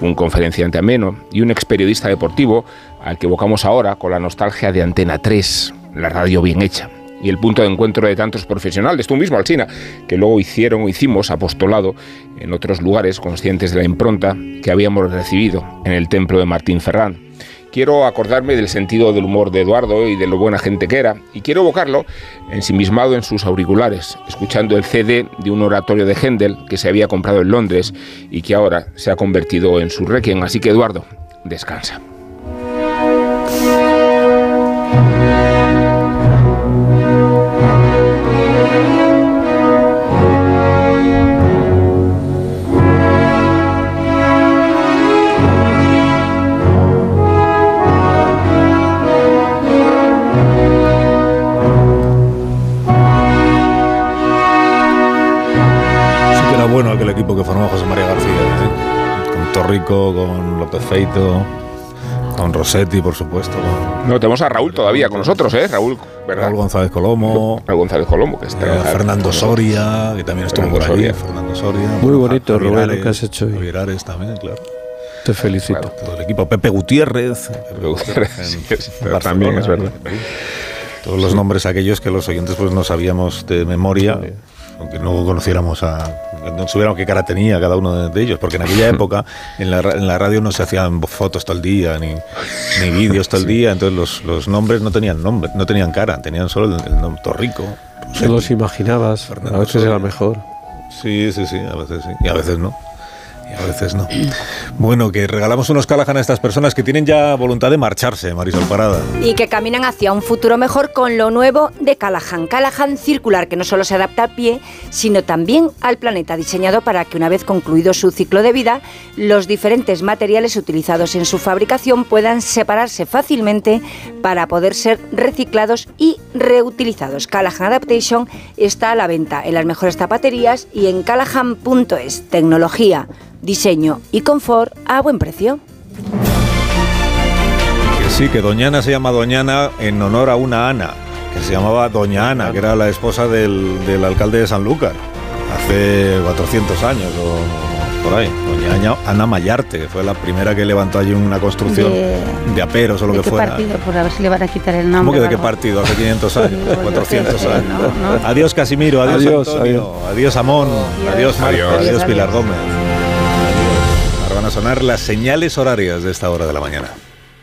K: un conferenciante ameno y un ex periodista deportivo al que evocamos ahora con la nostalgia de Antena 3, la radio bien hecha y el punto de encuentro de tantos profesionales, tú mismo, Alcina, que luego hicieron o hicimos apostolado en otros lugares conscientes de la impronta que habíamos recibido en el templo de Martín Ferrán. Quiero acordarme del sentido del humor de Eduardo y de lo buena gente que era, y quiero evocarlo ensimismado en sus auriculares, escuchando el CD de un oratorio de Händel que se había comprado en Londres y que ahora se ha convertido en su requiem. Así que Eduardo, descansa.
A: Era bueno aquel equipo que formó José María García, ¿eh? con Torrico, con López Feito, con Rossetti, por supuesto. con-
K: No, tenemos a Raúl todavía con nosotros, ¿eh? Raúl, ¿verdad?
A: Raúl González Colomo.
K: Raúl González Colombo, que está.
A: Eh, Fernando Soria, que también estuvo
K: Fernando
A: por allí.
K: Soria.
A: Fernando Soria.
O: Muy bonito,
A: Javier
O: Rubén, lo que has hecho hoy.
A: Javier Ares también, claro.
O: Te felicito.
A: Claro, todo el equipo. Pepe Gutiérrez.
K: Pepe Gutiérrez, sí, es-
A: en
K: también es verdad.
A: Todos los nombres aquellos que los oyentes pues no sabíamos de memoria, aunque no conociéramos a... No supiéramos qué cara tenía cada uno de, ellos, porque en aquella (laughs) época en la, en la radio no se hacían fotos todo el día, ni, ni vídeos todo el día, entonces los, los nombres no tenían nombre, no tenían cara, tenían solo el, el nombre Torrico.
O: Te los imaginabas, a veces era mejor.
A: Sí, sí, sí, a veces sí, y a veces no. A veces no. Bueno, que regalamos unos Callahan a estas personas que tienen ya voluntad de marcharse, Marisol Parada.
H: y que caminan hacia un futuro mejor con lo nuevo de Callahan. Callahan circular que no solo se adapta al pie, sino también al planeta, diseñado para que una vez concluido su ciclo de vida, los diferentes materiales utilizados en su fabricación puedan separarse fácilmente para poder ser reciclados y reutilizados. Callahan Adaptation está a la venta en las mejores zapaterías y en callahan.es. Tecnología, diseño y confort a buen precio.
A: Que sí, que Doñana se llama Doñana en honor a una Ana, que se llamaba Doña Ana, que era la esposa del, del alcalde de Sanlúcar, hace 400 años o por ahí. Doña Ana, Ana Mayarte, que fue la primera que levantó allí una construcción
L: De-
A: de, aperos o lo
L: ¿De
A: que
L: qué
A: fuera.
L: partido? Por a ver si le van a quitar el
A: ¿Cómo
L: nombre.
A: que de qué partido? Hace 500 años,
L: Digo, yo
A: 400
L: qué sé,
A: años.
L: no, no.
A: Adiós Casimiro, adiós,
O: Adiós,
A: Antonio, adiós, Amón, adiós, Marco,
K: Adiós.
A: adiós,
L: Adiós,
A: Pilar
L: adiós.
A: Gómez. Van a sonar las señales horarias de esta hora de la mañana.